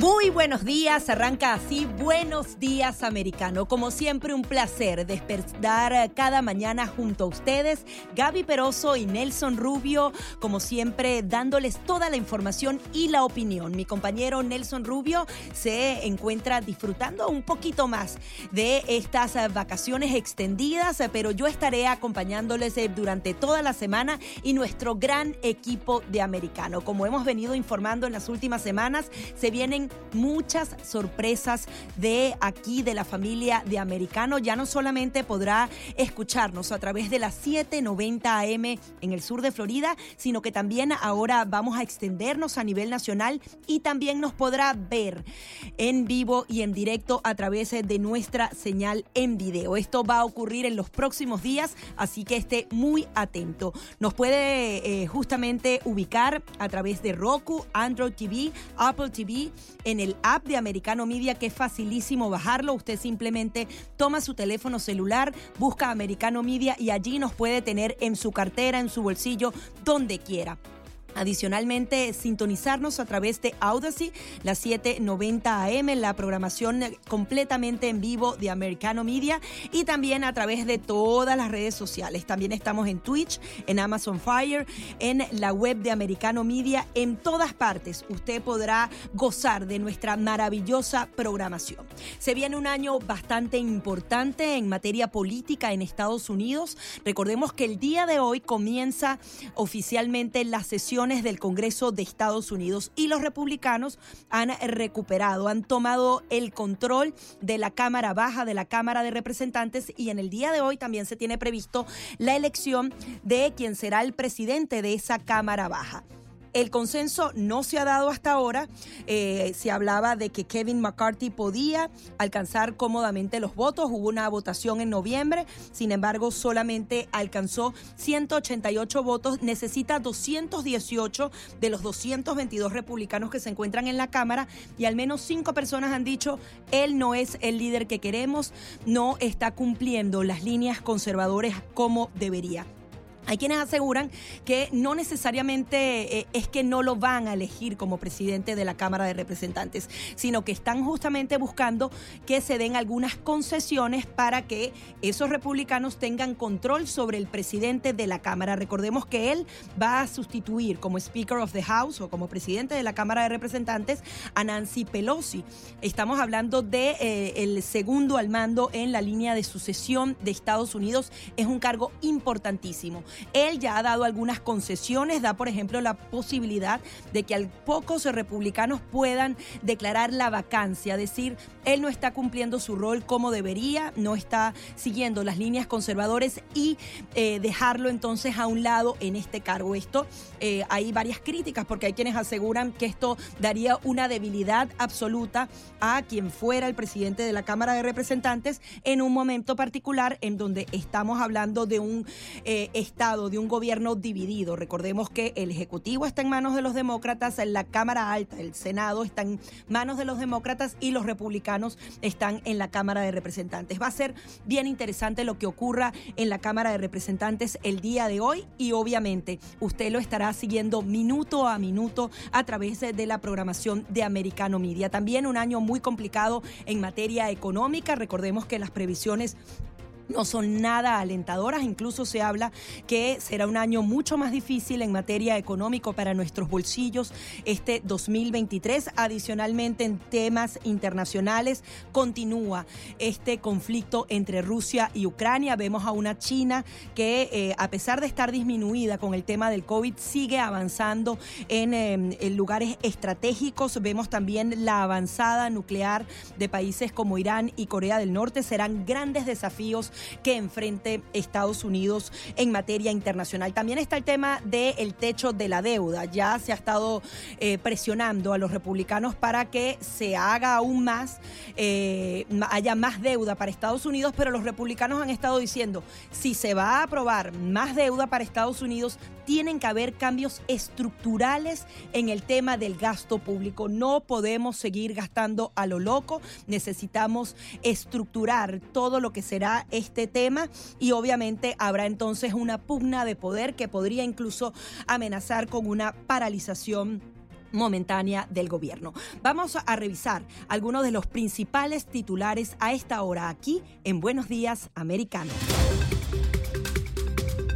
Muy buenos días, arranca así Buenos Días Americano. Como siempre, un placer despertar cada mañana junto a ustedes, Gaby Peroso y Nelson Rubio, como siempre dándoles toda la información y la opinión. Mi compañero Nelson Rubio se encuentra disfrutando un poquito más de estas vacaciones extendidas, pero yo estaré acompañándoles durante toda la semana y nuestro gran equipo de americano. Como hemos venido informando en las últimas semanas, se vienen muchas sorpresas de aquí, de la familia de Americano. Ya no solamente podrá escucharnos a través de las 790 AM en el sur de Florida, sino que también ahora vamos a extendernos a nivel nacional y también nos podrá ver en vivo y en directo a través de nuestra señal en video. Esto va a ocurrir en los próximos días, así que esté muy atento. Nos puede eh, justamente ubicar a través de Roku, Android TV, Apple TV en el app de Americano Media, que es facilísimo bajarlo. Usted simplemente toma su teléfono celular, busca Americano Media y allí nos puede tener en su cartera, en su bolsillo, donde quiera. Adicionalmente, sintonizarnos a través de Audacy, las 790 AM, la programación completamente en vivo de Americano Media y también a través de todas las redes sociales. También estamos en Twitch, en Amazon Fire, en la web de Americano Media, en todas partes. Usted podrá gozar de nuestra maravillosa programación. Se viene un año bastante importante en materia política en Estados Unidos. Recordemos que el día de hoy comienza oficialmente la sesión del Congreso de Estados Unidos y los republicanos han recuperado, han tomado el control de la Cámara Baja, de la Cámara de Representantes y en el día de hoy también se tiene previsto la elección de quien será el presidente de esa Cámara Baja. El consenso no se ha dado hasta ahora. Eh, se hablaba de que Kevin McCarthy podía alcanzar cómodamente los votos. Hubo una votación en noviembre. Sin embargo, solamente alcanzó 188 votos. Necesita 218 de los 222 republicanos que se encuentran en la Cámara. Y al menos cinco personas han dicho, él no es el líder que queremos, no está cumpliendo las líneas conservadoras como debería. Hay quienes aseguran que no necesariamente eh, es que no lo van a elegir como presidente de la Cámara de Representantes, sino que están justamente buscando que se den algunas concesiones para que esos republicanos tengan control sobre el presidente de la Cámara. Recordemos que él va a sustituir como Speaker of the House o como presidente de la Cámara de Representantes a Nancy Pelosi. Estamos hablando de eh, el segundo al mando en la línea de sucesión de Estados Unidos. Es un cargo importantísimo. Él ya ha dado algunas concesiones, da por ejemplo la posibilidad de que al pocos republicanos puedan declarar la vacancia, decir, él no está cumpliendo su rol como debería, no está siguiendo las líneas conservadores y eh, dejarlo entonces a un lado en este cargo. Esto eh, hay varias críticas porque hay quienes aseguran que esto daría una debilidad absoluta a quien fuera el presidente de la Cámara de Representantes en un momento particular en donde estamos hablando de un eh, de un gobierno dividido. Recordemos que el Ejecutivo está en manos de los demócratas, la Cámara Alta, el Senado está en manos de los demócratas y los republicanos están en la Cámara de Representantes. Va a ser bien interesante lo que ocurra en la Cámara de Representantes el día de hoy y obviamente usted lo estará siguiendo minuto a minuto a través de la programación de Americano Media. También un año muy complicado en materia económica. Recordemos que las previsiones no son nada alentadoras. Incluso se habla que será un año mucho más difícil en materia económica para nuestros bolsillos este 2023. Adicionalmente, en temas internacionales, continúa este conflicto entre Rusia y Ucrania. Vemos a una China que, eh, a pesar de estar disminuida con el tema del COVID, sigue avanzando em, en lugares estratégicos. Vemos también la avanzada nuclear de países como Irán y Corea del Norte. Serán grandes desafíos que enfrente Estados Unidos en materia internacional. También está el tema del techo de la deuda. Ya se ha estado eh, presionando a los republicanos para que se haga aún más, eh, haya más deuda para Estados Unidos, pero los republicanos han estado diciendo, si se va a aprobar más deuda para Estados Unidos, tienen que haber cambios estructurales en el tema del gasto público. No podemos seguir gastando a lo loco, necesitamos estructurar todo lo que será este este tema y obviamente habrá entonces una pugna de poder que podría incluso amenazar con una paralización momentánea del gobierno. Vamos a revisar algunos de los principales titulares a esta hora aquí en Buenos Días Americano.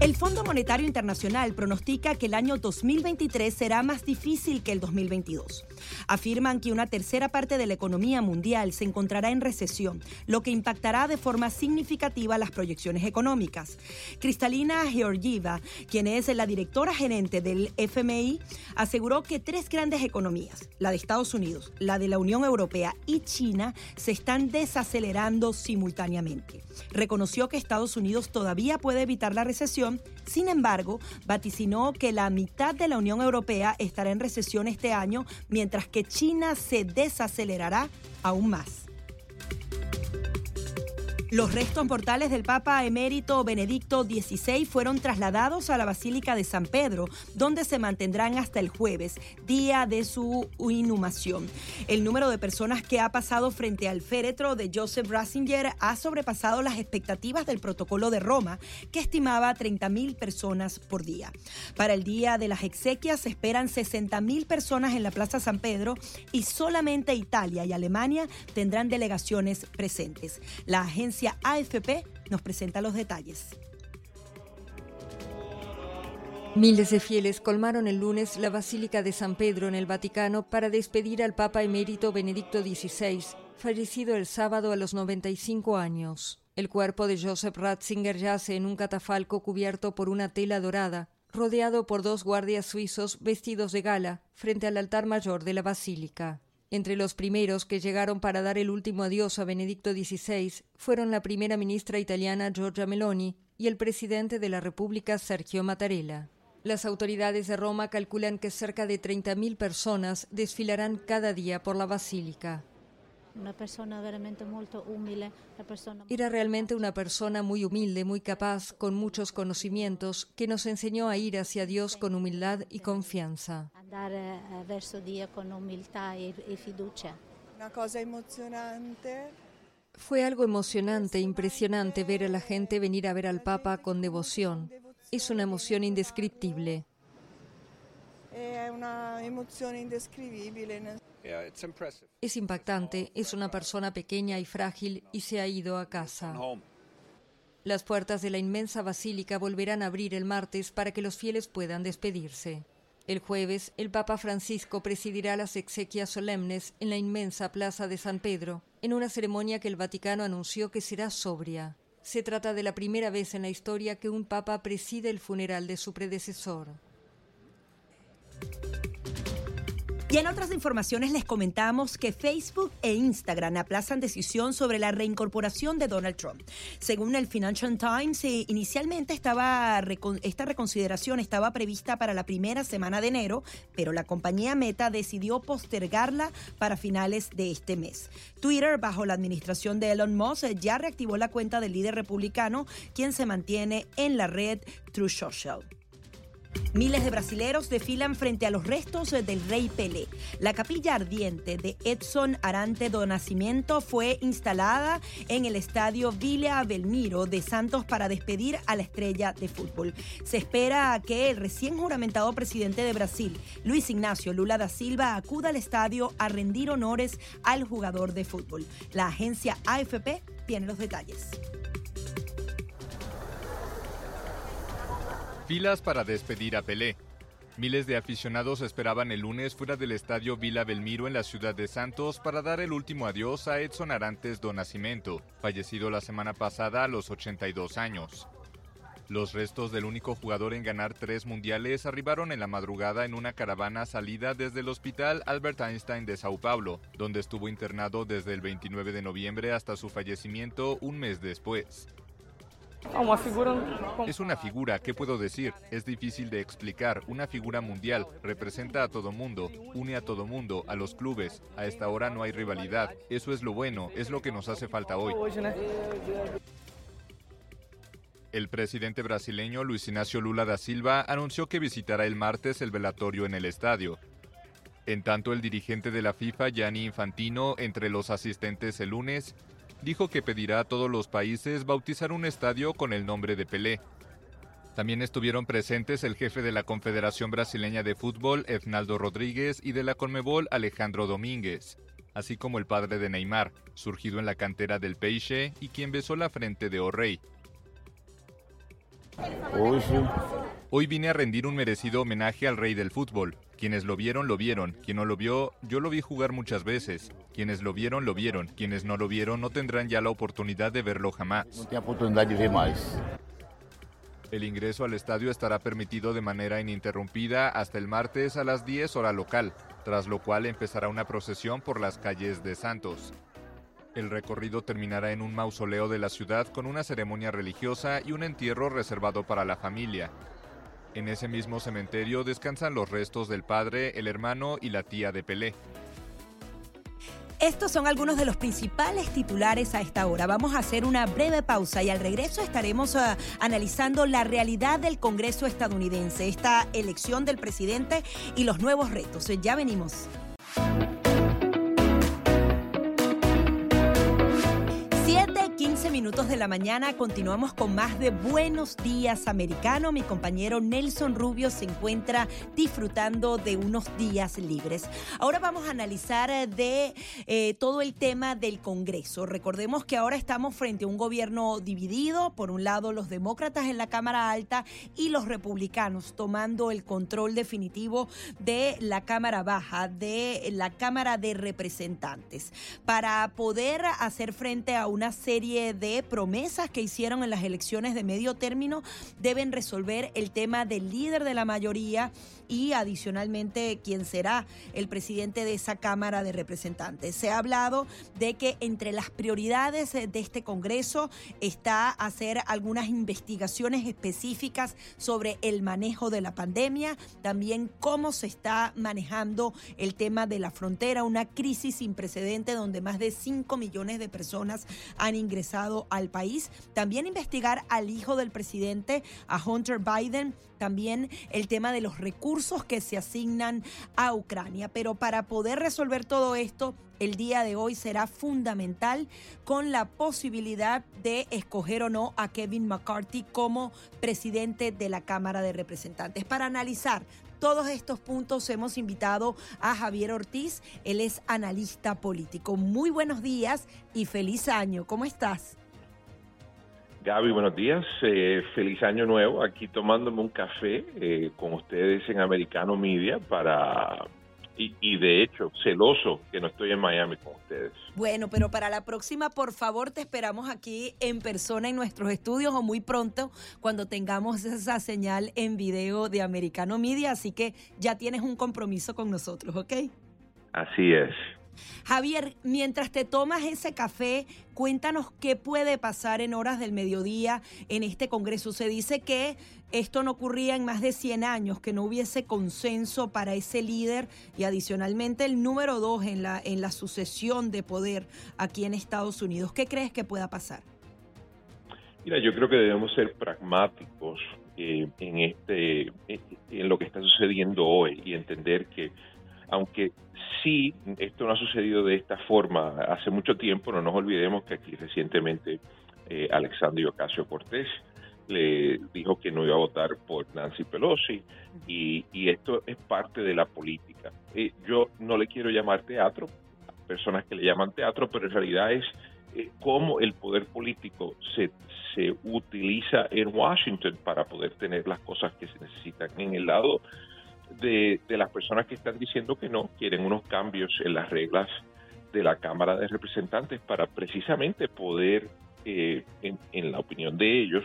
El Fondo Monetario Internacional pronostica que el año 2023 será más difícil que el 2022. Afirman que una tercera parte de la economía mundial se encontrará en recesión, lo que impactará de forma significativa las proyecciones económicas. Cristalina Georgieva, quien es la directora gerente del FMI, aseguró que tres grandes economías, la de Estados Unidos, la de la Unión Europea y China, se están desacelerando simultáneamente. Reconoció que Estados Unidos todavía puede evitar la recesión sin embargo, vaticinó que la mitad de la Unión Europea estará en recesión este año, mientras que China se desacelerará aún más. Los restos mortales del Papa emérito Benedicto XVI fueron trasladados a la Basílica de San Pedro, donde se mantendrán hasta el jueves, día de su inhumación. El número de personas que ha pasado frente al féretro de Joseph Ratzinger ha sobrepasado las expectativas del protocolo de Roma, que estimaba 30.000 personas por día. Para el día de las exequias se esperan 60.000 personas en la Plaza San Pedro y solamente Italia y Alemania tendrán delegaciones presentes. La agencia AFP nos presenta los detalles. Miles de fieles colmaron el lunes la Basílica de San Pedro en el Vaticano para despedir al Papa emérito Benedicto XVI, fallecido el sábado a los 95 años. El cuerpo de Joseph Ratzinger yace en un catafalco cubierto por una tela dorada, rodeado por dos guardias suizos vestidos de gala, frente al altar mayor de la basílica. Entre los primeros que llegaron para dar el último adiós a Benedicto XVI fueron la primera ministra italiana Giorgia Meloni y el presidente de la República Sergio Mattarella. Las autoridades de Roma calculan que cerca de 30.000 personas desfilarán cada día por la basílica. Era realmente una persona muy humilde, muy capaz, con muchos conocimientos, que nos enseñó a ir hacia Dios con humildad y confianza. Eh, una cosa emocionante. Fue algo emocionante, impresionante ver a la gente venir a ver al Papa con devoción. Es una emoción indescriptible. Es una. Es impactante, es una persona pequeña y frágil y se ha ido a casa. Las puertas de la inmensa basílica volverán a abrir el martes para que los fieles puedan despedirse. El jueves, el Papa Francisco presidirá las exequias solemnes en la inmensa Plaza de San Pedro, en una ceremonia que el Vaticano anunció que será sobria. Se trata de la primera vez en la historia que un Papa preside el funeral de su predecesor. Y en otras informaciones les comentamos que Facebook e Instagram aplazan decisión sobre la reincorporación de Donald Trump. Según el Financial Times, eh, inicialmente esta reconsideración estaba prevista para la primera semana de enero, pero la compañía Meta decidió postergarla para finales de este mes. Twitter, bajo la administración de Elon Musk, ya reactivó la cuenta del líder republicano, quien se mantiene en la red True Social. Miles de brasileros desfilan frente a los restos del rey Pelé. La capilla ardiente de Edson Arante do Nascimento fue instalada en el estadio Villa Belmiro de Santos para despedir a la estrella de fútbol. Se espera que el recién juramentado presidente de Brasil, Luis Ignacio Lula da Silva, acuda al estadio a rendir honores al jugador de fútbol. La agencia AFP tiene los detalles. Filas para despedir a Pelé. Miles de aficionados esperaban el lunes fuera del estadio Vila Belmiro en la ciudad de Santos para dar el último adiós a Edson Arantes do Nascimento, fallecido la semana pasada a los 82 años. Los restos del único jugador en ganar tres mundiales arribaron en la madrugada en una caravana salida desde el Hospital Albert Einstein de Sao Paulo, donde estuvo internado desde el 29 de noviembre hasta su fallecimiento un mes después. Es una figura, ¿qué puedo decir? Es difícil de explicar. Una figura mundial. Representa a todo mundo. Une a todo mundo, a los clubes. A esta hora no hay rivalidad. Eso es lo bueno, es lo que nos hace falta hoy. El presidente brasileño Luis Ignacio Lula da Silva anunció que visitará el martes el velatorio en el estadio. En tanto, el dirigente de la FIFA, Gianni Infantino, entre los asistentes el lunes, dijo que pedirá a todos los países bautizar un estadio con el nombre de Pelé. También estuvieron presentes el jefe de la Confederación Brasileña de Fútbol, Ednaldo Rodríguez, y de la Conmebol, Alejandro Domínguez, así como el padre de Neymar, surgido en la cantera del Peixe y quien besó la frente de O'Reilly. Hoy vine a rendir un merecido homenaje al rey del fútbol. Quienes lo vieron, lo vieron. Quien no lo vio, yo lo vi jugar muchas veces. Quienes lo vieron, lo vieron. Quienes no lo vieron, no tendrán ya la oportunidad de verlo jamás. No tiene oportunidad de ver más. El ingreso al estadio estará permitido de manera ininterrumpida hasta el martes a las 10 hora local, tras lo cual empezará una procesión por las calles de Santos. El recorrido terminará en un mausoleo de la ciudad con una ceremonia religiosa y un entierro reservado para la familia. En ese mismo cementerio descansan los restos del padre, el hermano y la tía de Pelé. Estos son algunos de los principales titulares a esta hora. Vamos a hacer una breve pausa y al regreso estaremos uh, analizando la realidad del Congreso estadounidense, esta elección del presidente y los nuevos retos. Ya venimos. Minutos de la mañana continuamos con más de Buenos Días Americano. Mi compañero Nelson Rubio se encuentra disfrutando de unos días libres. Ahora vamos a analizar eh, de eh, todo el tema del Congreso. Recordemos que ahora estamos frente a un gobierno dividido, por un lado los demócratas en la Cámara Alta y los republicanos tomando el control definitivo de la Cámara Baja, de la Cámara de Representantes, para poder hacer frente a una serie de promesas que hicieron en las elecciones de medio término deben resolver el tema del líder de la mayoría y adicionalmente quién será el presidente de esa Cámara de Representantes. Se ha hablado de que entre las prioridades de este Congreso está hacer algunas investigaciones específicas sobre el manejo de la pandemia, también cómo se está manejando el tema de la frontera, una crisis sin precedente donde más de 5 millones de personas han ingresado al país. También investigar al hijo del presidente, a Hunter Biden, también el tema de los recursos que se asignan a Ucrania. Pero para poder resolver todo esto, el día de hoy será fundamental con la posibilidad de escoger o no a Kevin McCarthy como presidente de la Cámara de Representantes. Para analizar todos estos puntos hemos invitado a Javier Ortiz, él es analista político. Muy buenos días y feliz año. ¿Cómo estás? Gaby, buenos días. Eh, feliz año nuevo. Aquí tomándome un café eh, con ustedes en Americano Media para... Y, de hecho, celoso que no estoy en Miami con ustedes. Bueno, pero para la próxima, por favor, te esperamos aquí en persona en nuestros estudios o muy pronto cuando tengamos esa señal en video de Americano Media. Así que ya tienes un compromiso con nosotros, ¿ok? Así es. Javier, mientras te tomas ese café, cuéntanos qué puede pasar en horas del mediodía en este Congreso. Se dice que esto no ocurría en más de 100 años, que no hubiese consenso para ese líder y adicionalmente el número dos en la, en la sucesión de poder aquí en Estados Unidos. ¿Qué crees que pueda pasar? Mira, yo creo que debemos ser pragmáticos eh, en, este, en lo que está sucediendo hoy y entender que aunque sí, esto no ha sucedido de esta forma hace mucho tiempo, no nos olvidemos que aquí recientemente eh, Alexandria Ocasio Cortés le dijo que no iba a votar por Nancy Pelosi y, esto es parte de la política. Eh, yo no le quiero llamar teatro, personas que le llaman teatro, pero en realidad es eh, cómo el poder político se, se utiliza en Washington para poder tener las cosas que se necesitan. En el lado de, las personas que están diciendo que no, quieren unos cambios en las reglas de la Cámara de Representantes para precisamente poder, eh, en, la opinión de ellos,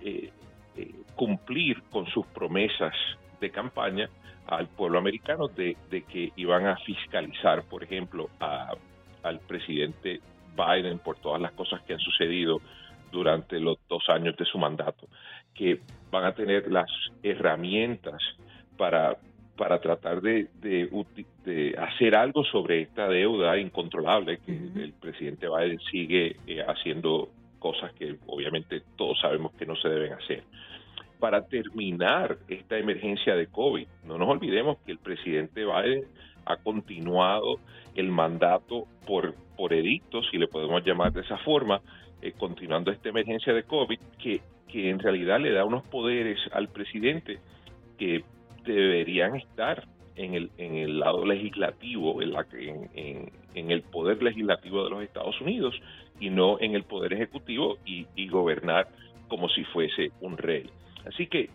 eh, eh, cumplir con sus promesas de campaña al pueblo americano de, que iban a fiscalizar, por ejemplo, al presidente Biden por todas las cosas que han sucedido durante los dos años de su mandato, que van a tener las herramientas para, para tratar de, de, hacer algo sobre esta deuda incontrolable que el presidente Biden sigue eh, haciendo cosas que obviamente todos sabemos que no se deben hacer. Para terminar esta emergencia de COVID, no nos olvidemos que el presidente Biden ha continuado el mandato por, por edictos, si le podemos llamar de esa forma, eh, continuando esta emergencia de COVID, que que en realidad le da unos poderes al presidente que deberían estar en el, en el lado legislativo, en, la, en, en, el poder legislativo de los Estados Unidos y no en el poder ejecutivo y, gobernar como si fuese un rey. Así que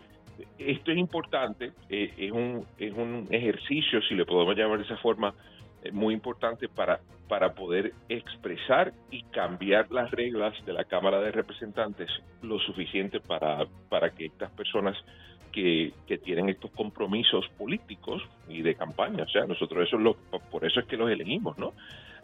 esto es importante, eh, es, un, es un ejercicio, si le podemos llamar de esa forma, eh, muy importante para, para poder expresar y cambiar las reglas de la Cámara de Representantes lo suficiente para, para que estas personas que, tienen estos compromisos políticos y de campaña. O sea, nosotros eso es lo, por eso es que los elegimos, ¿no?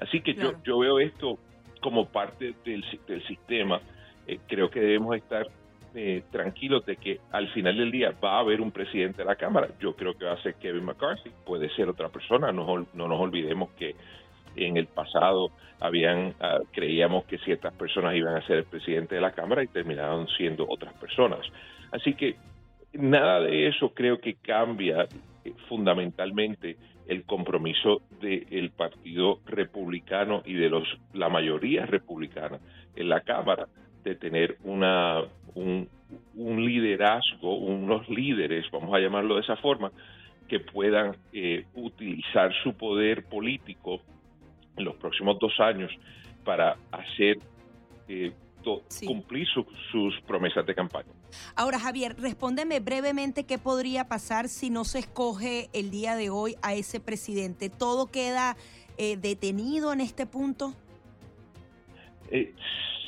Así que yo, yo veo esto como parte del, del sistema. Eh, creo que debemos estar eh, tranquilos de que al final del día va a haber un presidente de la Cámara. Yo creo que va a ser Kevin McCarthy, puede ser otra persona. No, no nos olvidemos que en el pasado habían ah, creíamos que ciertas personas iban a ser el presidente de la Cámara y terminaron siendo otras personas. Así que nada de eso creo que cambia eh, fundamentalmente el compromiso del Partido Republicano y de los la mayoría republicana en la Cámara de tener una un, liderazgo, unos líderes, vamos a llamarlo de esa forma, que puedan eh, utilizar su poder político en los próximos dos años para hacer eh, cumplir sus promesas de campaña. Ahora, Javier, respóndeme brevemente qué podría pasar si no se escoge el día de hoy a ese presidente. ¿Todo queda eh, detenido en este punto? Eh,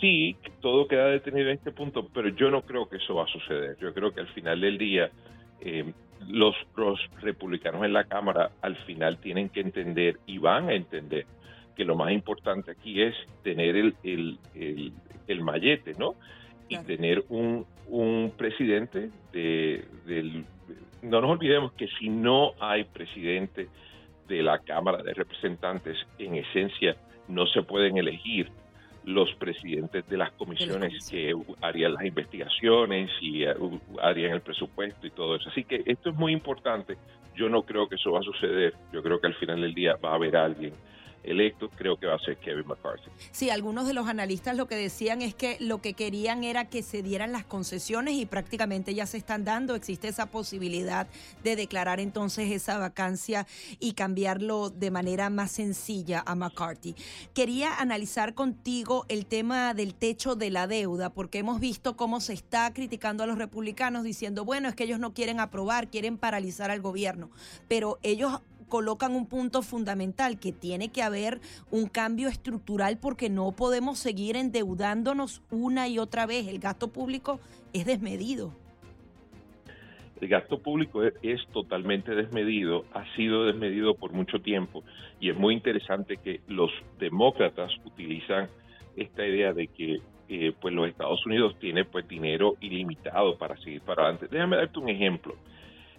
sí, todo queda detenido en este punto, pero yo no creo que eso va a suceder. Yo creo que al final del día eh, los, los republicanos en la Cámara al final tienen que entender y van a entender que lo más importante aquí es tener el, el, el, mallete, ¿no? Y tener un, un presidente de, del... No nos olvidemos que si no hay presidente de la Cámara de Representantes, en esencia no se pueden elegir los presidentes de las comisiones que harían las investigaciones y eh, harían el presupuesto y todo eso. Así que esto es muy importante. Yo no creo que eso va a suceder. Yo creo que al final del día va a haber alguien electo, creo que va a ser Kevin McCarthy. Sí, algunos de los analistas lo que decían es que lo que querían era que se dieran las concesiones y prácticamente ya se están dando. Existe esa posibilidad de declarar entonces esa vacancia y cambiarlo de manera más sencilla a McCarthy. Quería analizar contigo el tema del techo de la deuda, porque hemos visto cómo se está criticando a los republicanos diciendo, bueno, es que ellos no quieren aprobar, quieren paralizar al gobierno, pero ellos colocan un punto fundamental, que tiene que haber un cambio estructural porque no podemos seguir endeudándonos una y otra vez. El gasto público es desmedido. El gasto público es, totalmente desmedido, ha sido desmedido por mucho tiempo y es muy interesante que los demócratas utilizan esta idea de que eh, pues los Estados Unidos tienen pues dinero ilimitado para seguir para adelante. Déjame darte un ejemplo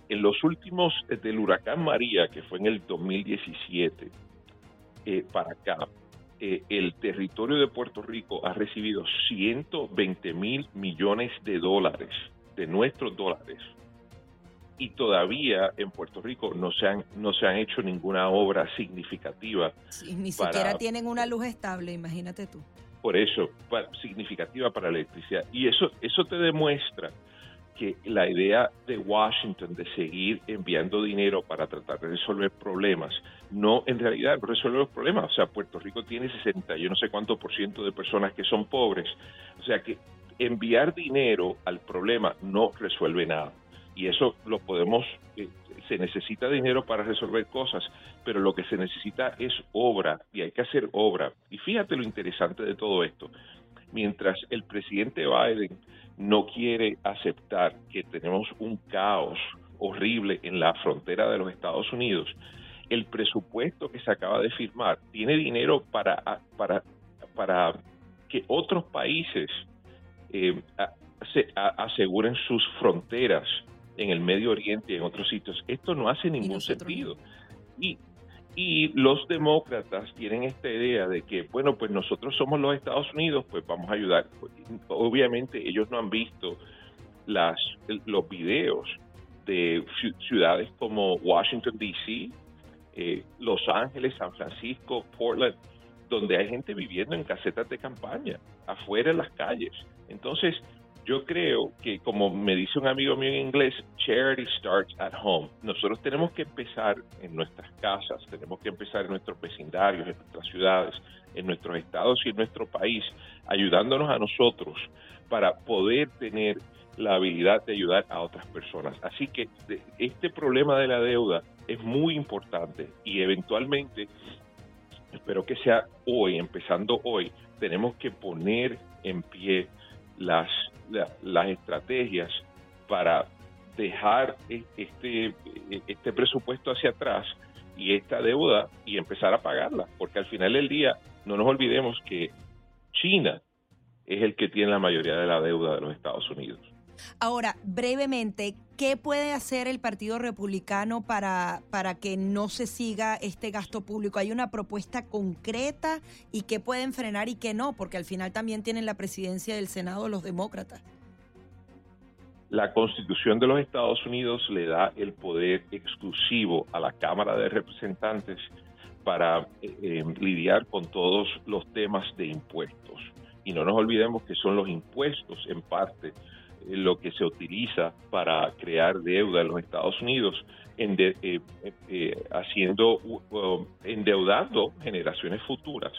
en los últimos, desde el huracán María, que fue en el 2017, eh, para acá, eh, el territorio de Puerto Rico ha recibido 120 mil millones de dólares, de nuestros dólares, y todavía en Puerto Rico no se han, no se han hecho ninguna obra significativa. ni siquiera tienen una luz estable, imagínate tú. Por eso, significativa para la electricidad. Y eso, eso te demuestra que la idea de Washington de seguir enviando dinero para tratar de resolver problemas, no en realidad resolver los problemas. O sea, Puerto Rico tiene 60, yo no sé cuánto por ciento de personas que son pobres. O sea que enviar dinero al problema no resuelve nada. Y eso lo podemos, eh, se necesita dinero para resolver cosas, pero lo que se necesita es obra y hay que hacer obra. Y fíjate lo interesante de todo esto. Mientras el presidente Biden no quiere aceptar que tenemos un caos horrible en la frontera de los Estados Unidos, el presupuesto que se acaba de firmar tiene dinero para, para, para que otros países eh, se, aseguren sus fronteras en el Medio Oriente y en otros sitios. Esto no hace ningún sentido. Y y los demócratas tienen esta idea de que, bueno, pues nosotros somos los Estados Unidos, pues vamos a ayudar. Obviamente ellos no han visto las, los videos de ciudades como Washington, D.C., eh, Los Ángeles, San Francisco, Portland, donde hay gente viviendo en casetas de campaña, afuera en las calles. Entonces, yo creo que, como me dice un amigo mío en inglés, charity starts at home. Nosotros tenemos que empezar en nuestras casas, tenemos que empezar en nuestros vecindarios, en nuestras ciudades, en nuestros estados y en nuestro país, ayudándonos a nosotros para poder tener la habilidad de ayudar a otras personas. Así que este problema de la deuda es muy importante y eventualmente, espero que sea hoy, empezando hoy, tenemos que poner en pie las, las estrategias para dejar e, este, este presupuesto hacia atrás y esta deuda y empezar a pagarla, porque al final del día no nos olvidemos que China es el que tiene la mayoría de la deuda de los Estados Unidos. Ahora, brevemente, ¿qué puede hacer el Partido Republicano para, para que no se siga este gasto público? ¿Hay una propuesta concreta y qué pueden frenar y qué no? Porque al final también tienen la presidencia del Senado los demócratas. La Constitución de los Estados Unidos le da el poder exclusivo a la Cámara de Representantes para eh, eh, lidiar con todos los temas de impuestos. Y no nos olvidemos que son los impuestos en parte lo que se utiliza para crear deuda en los Estados Unidos, eh, eh, eh, haciendo, endeudando generaciones futuras.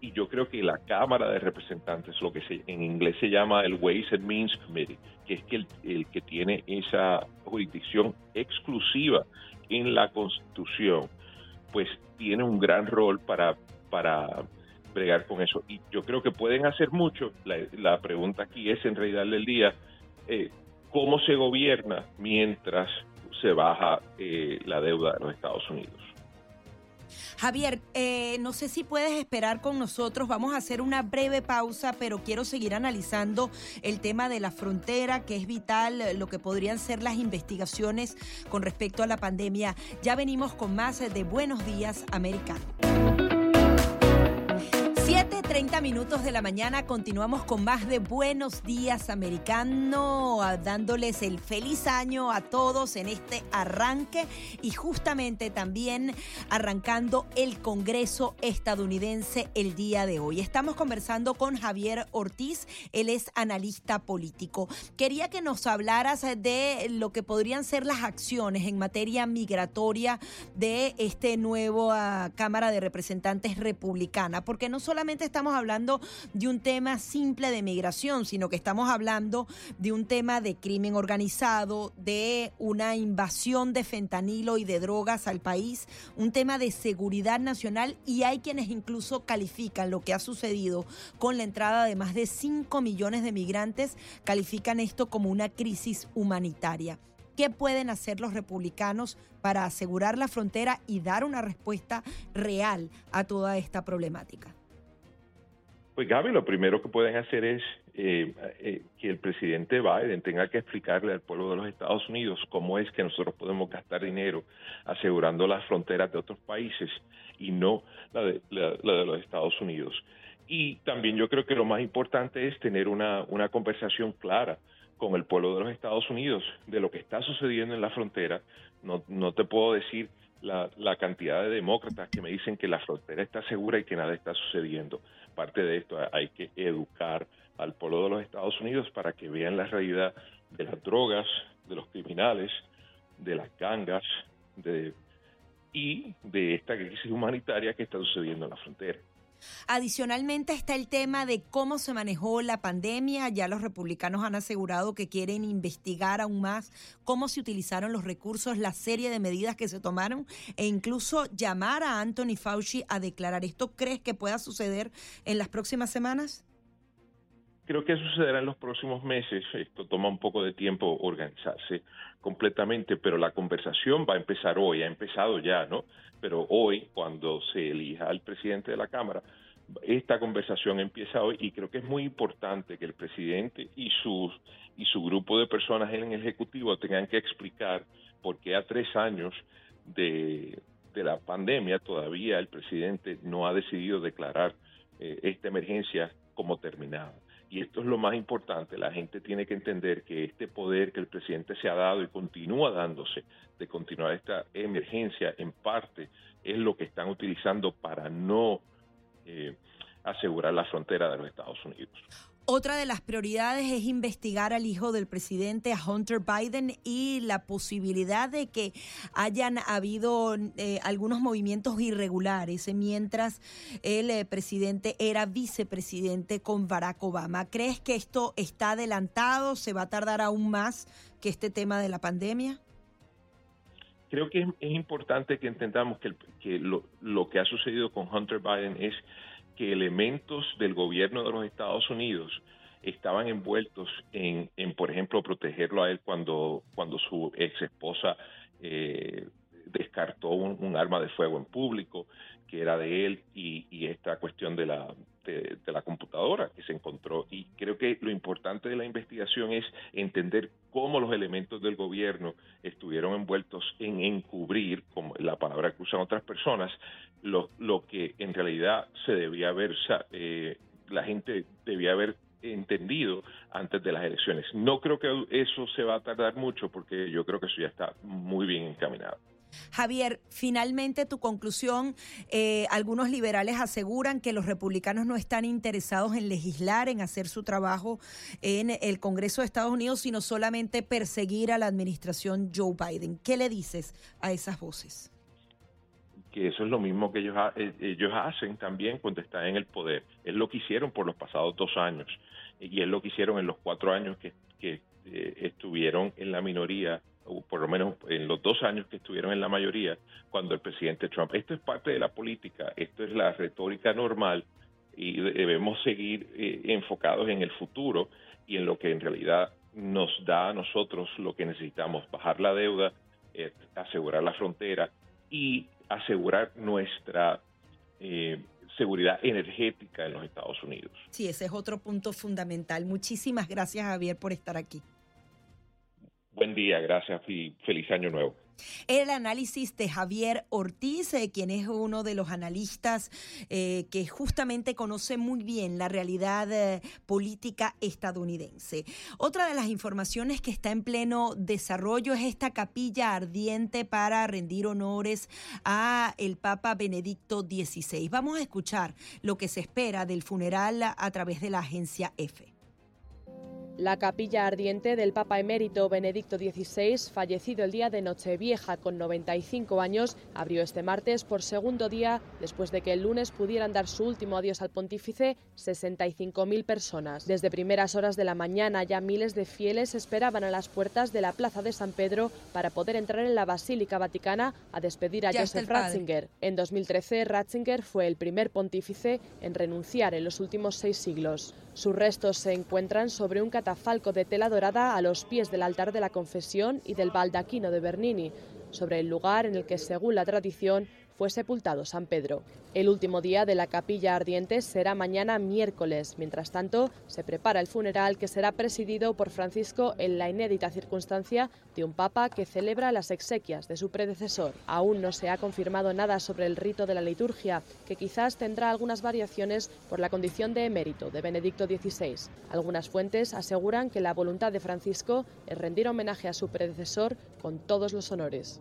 Y yo creo que la Cámara de Representantes, lo que en inglés se llama el Ways and Means Committee, que es que el, el que tiene esa jurisdicción exclusiva en la Constitución, pues tiene un gran rol para, para bregar con eso. Y yo creo que pueden hacer mucho. La, la pregunta aquí es, en realidad del día, eh, cómo se gobierna mientras se baja eh, la deuda de los Estados Unidos. Javier, eh, no sé si puedes esperar con nosotros, vamos a hacer una breve pausa, pero quiero seguir analizando el tema de la frontera, que es vital, lo que podrían ser las investigaciones con respecto a la pandemia. Ya venimos con más de Buenos Días Americano. 7.30 minutos de la mañana continuamos con más de Buenos Días Americano, dándoles el feliz año a todos en este arranque y justamente también arrancando el Congreso estadounidense el día de hoy. Estamos conversando con Javier Ortiz, él es analista político. Quería que nos hablaras de lo que podrían ser las acciones en materia migratoria de este nuevo ah, Cámara de Representantes republicana, porque no solamente solamente estamos hablando de un tema simple de migración, sino que estamos hablando de un tema de crimen organizado, de una invasión de fentanilo y de drogas al país, un tema de seguridad nacional y hay quienes incluso califican lo que ha sucedido con la entrada de más de 5 millones de migrantes, califican esto como una crisis humanitaria. ¿Qué pueden hacer los republicanos para asegurar la frontera y dar una respuesta real a toda esta problemática? Pues Gaby, lo primero que pueden hacer es eh, eh, que el presidente Biden tenga que explicarle al pueblo de los Estados Unidos cómo es que nosotros podemos gastar dinero asegurando las fronteras de otros países y no la de, los Estados Unidos. Y también yo creo que lo más importante es tener una, una conversación clara con el pueblo de los Estados Unidos de lo que está sucediendo en la frontera. No, no te puedo decir la, la cantidad de demócratas que me dicen que la frontera está segura y que nada está sucediendo parte de esto hay que educar al pueblo de los Estados Unidos para que vean la realidad de las drogas, de los criminales, de las gangas de, y de esta crisis humanitaria que está sucediendo en la frontera. Adicionalmente está el tema de cómo se manejó la pandemia. Ya los republicanos han asegurado que quieren investigar aún más cómo se utilizaron los recursos, la serie de medidas que se tomaron e incluso llamar a Anthony Fauci a declarar. ¿Esto crees que pueda suceder en las próximas semanas? Creo que sucederá en los próximos meses. Esto toma un poco de tiempo organizarse completamente, pero la conversación va a empezar hoy, ha empezado ya, ¿no? Pero hoy, cuando se elija al presidente de la Cámara, esta conversación empieza hoy y creo que es muy importante que el presidente y sus y su grupo de personas en el ejecutivo tengan que explicar por qué a tres años de, la pandemia todavía el presidente no ha decidido declarar eh, esta emergencia como terminada. Y esto es lo más importante, la gente tiene que entender que este poder que el presidente se ha dado y continúa dándose de continuar esta emergencia, en parte es lo que están utilizando para no eh, asegurar la frontera de los Estados Unidos. Otra de las prioridades es investigar al hijo del presidente, a Hunter Biden, y la posibilidad de que hayan habido eh, algunos movimientos irregulares mientras el eh, presidente era vicepresidente con Barack Obama. ¿Crees que esto está adelantado? ¿Se va a tardar aún más que este tema de la pandemia? Creo que es, importante que entendamos que, lo que ha sucedido con Hunter Biden es que elementos del gobierno de los Estados Unidos estaban envueltos en, por ejemplo, protegerlo a él cuando, cuando su ex esposa eh, descartó un, arma de fuego en público que era de él y, esta cuestión de la, de, la computadora que se encontró. Y creo que lo importante de la investigación es entender cómo los elementos del gobierno estuvieron envueltos en encubrir, como la palabra que usan otras personas, lo, que en realidad se debía haber, eh, la gente debía haber entendido antes de las elecciones. No creo que eso se va a tardar mucho porque yo creo que eso ya está muy bien encaminado. Javier, finalmente tu conclusión, eh, algunos liberales aseguran que los republicanos no están interesados en legislar, en hacer su trabajo en el Congreso de Estados Unidos, sino solamente perseguir a la administración Joe Biden. ¿Qué le dices a esas voces? Que eso es lo mismo que ellos, eh, ellos hacen también cuando están en el poder. Es lo que hicieron por los pasados dos años y es lo que hicieron en los cuatro años que, eh, estuvieron en la minoría, o por lo menos en los dos años que estuvieron en la mayoría, cuando el presidente Trump. Esto es parte de la política, esto es la retórica normal y debemos seguir eh, enfocados en el futuro y en lo que en realidad nos da a nosotros lo que necesitamos, bajar la deuda, asegurar la frontera y asegurar nuestra eh, seguridad energética en los Estados Unidos. Sí, ese es otro punto fundamental. Muchísimas gracias, Javier, por estar aquí. Buen día, gracias y feliz año nuevo. El análisis de Javier Ortiz, eh, quien es uno de los analistas eh, que justamente conoce muy bien la realidad eh, política estadounidense. Otra de las informaciones que está en pleno desarrollo es esta capilla ardiente para rendir honores a el Papa Benedicto XVI. Vamos a escuchar lo que se espera del funeral a través de la agencia EFE. La capilla ardiente del Papa emérito Benedicto XVI, fallecido el día de Nochevieja con 95 años, abrió este martes por segundo día después de que el lunes pudieran dar su último adiós al pontífice 65.000 personas. Desde primeras horas de la mañana ya miles de fieles esperaban a las puertas de la Plaza de San Pedro para poder entrar en la Basílica Vaticana a despedir a Joseph Ratzinger. En 2013, Ratzinger fue el primer pontífice en renunciar en los últimos seis siglos. Sus restos se encuentran sobre un catafalco de tela dorada a los pies del altar de la confesión y del baldaquino de Bernini, sobre el lugar en el que, según la tradición, fue sepultado San Pedro. El último día de la capilla ardiente será mañana miércoles. Mientras tanto, se prepara el funeral que será presidido por Francisco en la inédita circunstancia de un papa que celebra las exequias de su predecesor. Aún no se ha confirmado nada sobre el rito de la liturgia, que quizás tendrá algunas variaciones por la condición de emérito de Benedicto XVI. Algunas fuentes aseguran que la voluntad de Francisco es rendir homenaje a su predecesor con todos los honores.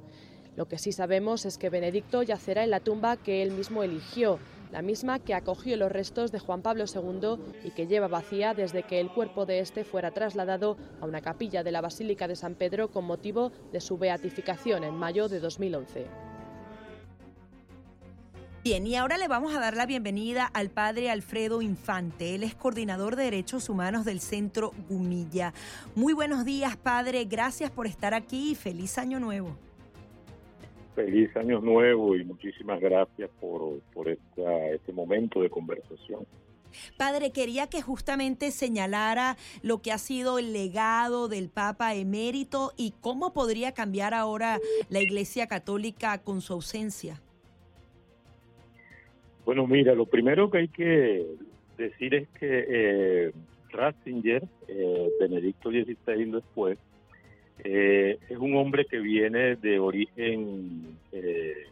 Lo que sí sabemos es que Benedicto yacerá en la tumba que él mismo eligió, la misma que acogió los restos de Juan Pablo II y que lleva vacía desde que el cuerpo de este fuera trasladado a una capilla de la Basílica de San Pedro con motivo de su beatificación en mayo de 2011. Bien, y ahora le vamos a dar la bienvenida al padre Alfredo Infante. Él es coordinador de Derechos Humanos del Centro Gumilla. Muy buenos días, padre. Gracias por estar aquí y feliz año nuevo. Feliz año nuevo y muchísimas gracias por, por este momento de conversación. Padre, quería que justamente señalara lo que ha sido el legado del Papa emérito y cómo podría cambiar ahora la Iglesia Católica con su ausencia. Bueno, mira, lo primero que hay que decir es que eh, Ratzinger, eh, Benedicto XVI después, eh, es un hombre que viene de origen eh,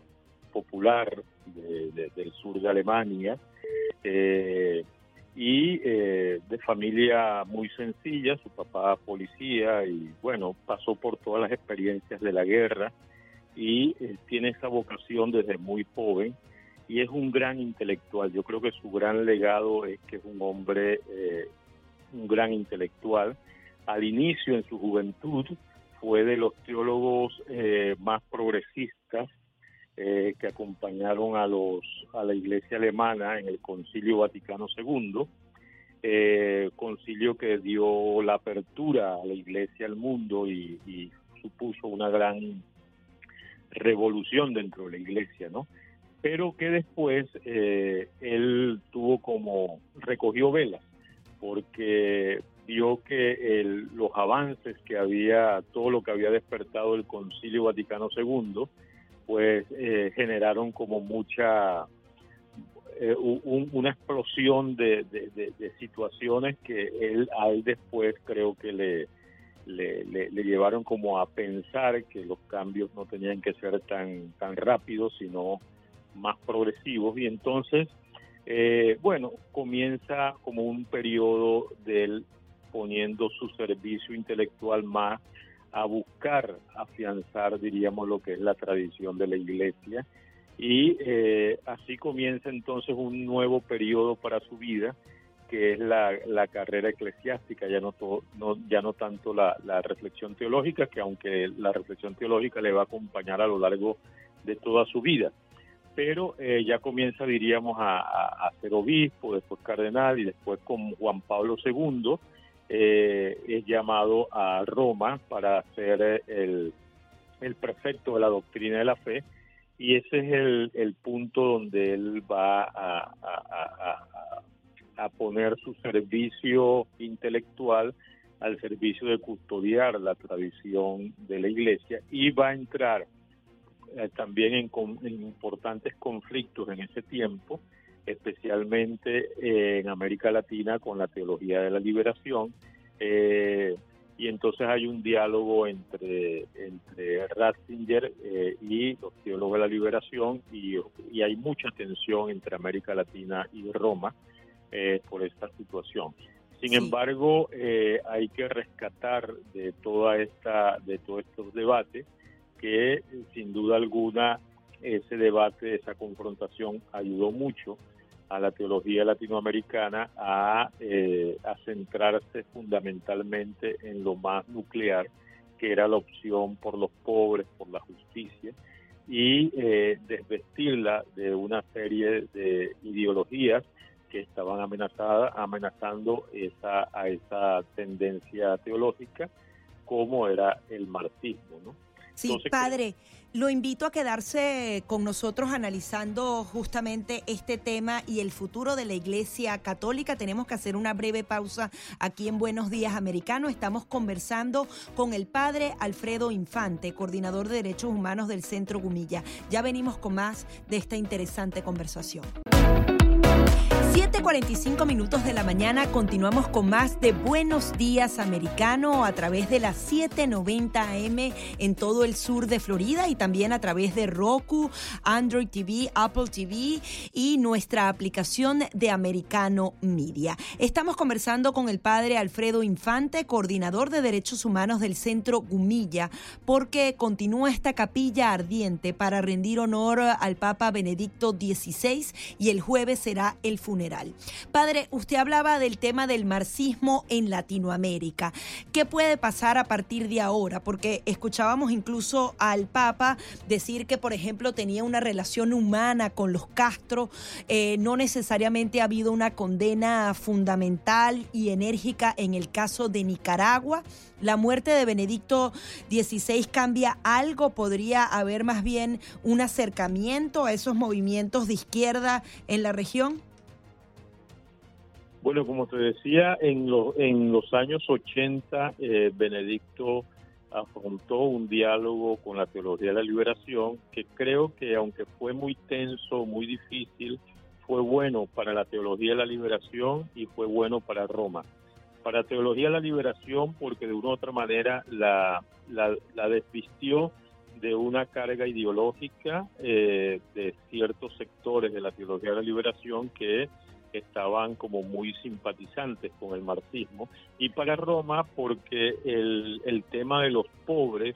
popular del sur de Alemania eh, y de familia muy sencilla, su papá policía y bueno, pasó por todas las experiencias de la guerra y tiene esa vocación desde muy joven y es un gran intelectual. Yo creo que su gran legado es que es un hombre un gran intelectual. Al inicio, en su juventud, fue de los teólogos eh, más progresistas eh, que acompañaron a los a la Iglesia alemana en el Concilio Vaticano II, eh, concilio que dio la apertura a la Iglesia al mundo y, y supuso una gran revolución dentro de la Iglesia, ¿no? Pero que después eh, él tuvo como recogió velas porque vio que el, los avances que había, todo lo que había despertado el Concilio Vaticano II, pues eh, generaron como mucha, eh, un, una explosión de, situaciones que él, a después creo que le, le, le, le, llevaron como a pensar que los cambios no tenían que ser tan, tan rápidos, sino más progresivos. Y entonces eh, bueno, comienza como un periodo de él poniendo su servicio intelectual más a buscar afianzar, diríamos, lo que es la tradición de la iglesia. Y eh, así comienza entonces un nuevo periodo para su vida, que es la, la carrera eclesiástica, ya no, todo, no, ya no tanto la, la reflexión teológica, que aunque la reflexión teológica le va a acompañar a lo largo de toda su vida pero eh, ya comienza, diríamos, a, a, ser obispo, después cardenal y después con Juan Pablo II eh, es llamado a Roma para ser el, el, prefecto de la doctrina de la fe. Y ese es el, el punto donde él va a, a poner su servicio intelectual al servicio de custodiar la tradición de la iglesia. Y va a entrar eh, también en, importantes conflictos en ese tiempo, especialmente eh, en América Latina con la teología de la liberación. Eh, y entonces hay un diálogo entre, entre Ratzinger eh, y los teólogos de la liberación y, y, hay mucha tensión entre América Latina y Roma eh, por esta situación. Sin sí. embargo, eh, hay que rescatar de toda esta de todos estos debates que sin duda alguna ese debate, esa confrontación ayudó mucho a la teología latinoamericana a, eh, centrarse fundamentalmente en lo más nuclear, que era la opción por los pobres, por la justicia, y eh, desvestirla de una serie de ideologías que estaban amenazadas, amenazando esa, a esa tendencia teológica, como era el marxismo, ¿no? Sí, Entonces, padre, lo invito a quedarse con nosotros analizando justamente este tema y el futuro de la Iglesia Católica. Tenemos que hacer una breve pausa aquí en Buenos Días Americano. Estamos conversando con el padre Alfredo Infante, coordinador de Derechos Humanos del Centro Gumilla. Ya venimos con más de esta interesante conversación. 7:45 minutos de la mañana continuamos con más de Buenos Días Americano a través de las 7:90 AM en todo el sur de Florida y también a través de Roku, Android TV, Apple TV y nuestra aplicación de Americano Media. Estamos conversando con el padre Alfredo Infante, coordinador de Derechos Humanos del Centro Gumilla, porque continúa esta capilla ardiente para rendir honor al Papa Benedicto XVI y el jueves será el funeral Padre, usted hablaba del tema del marxismo en Latinoamérica. ¿Qué puede pasar a partir de ahora? Porque escuchábamos incluso al Papa decir que, por ejemplo, tenía una relación humana con los Castro. Eh, no necesariamente ha habido una condena fundamental y enérgica en el caso de Nicaragua. La muerte de Benedicto XVI cambia algo, podría haber más bien un acercamiento a esos movimientos de izquierda en la región. Bueno, como te decía, en, lo, en los años 80 eh, Benedicto afrontó un diálogo con la teología de la liberación que creo que aunque fue muy tenso, muy difícil, fue bueno para la teología de la liberación y fue bueno para Roma. Para teología de la liberación porque de una u otra manera la, la, la desvistió de una carga ideológica eh, de ciertos sectores de la teología de la liberación que estaban como muy simpatizantes con el marxismo y para Roma porque el, el tema de los pobres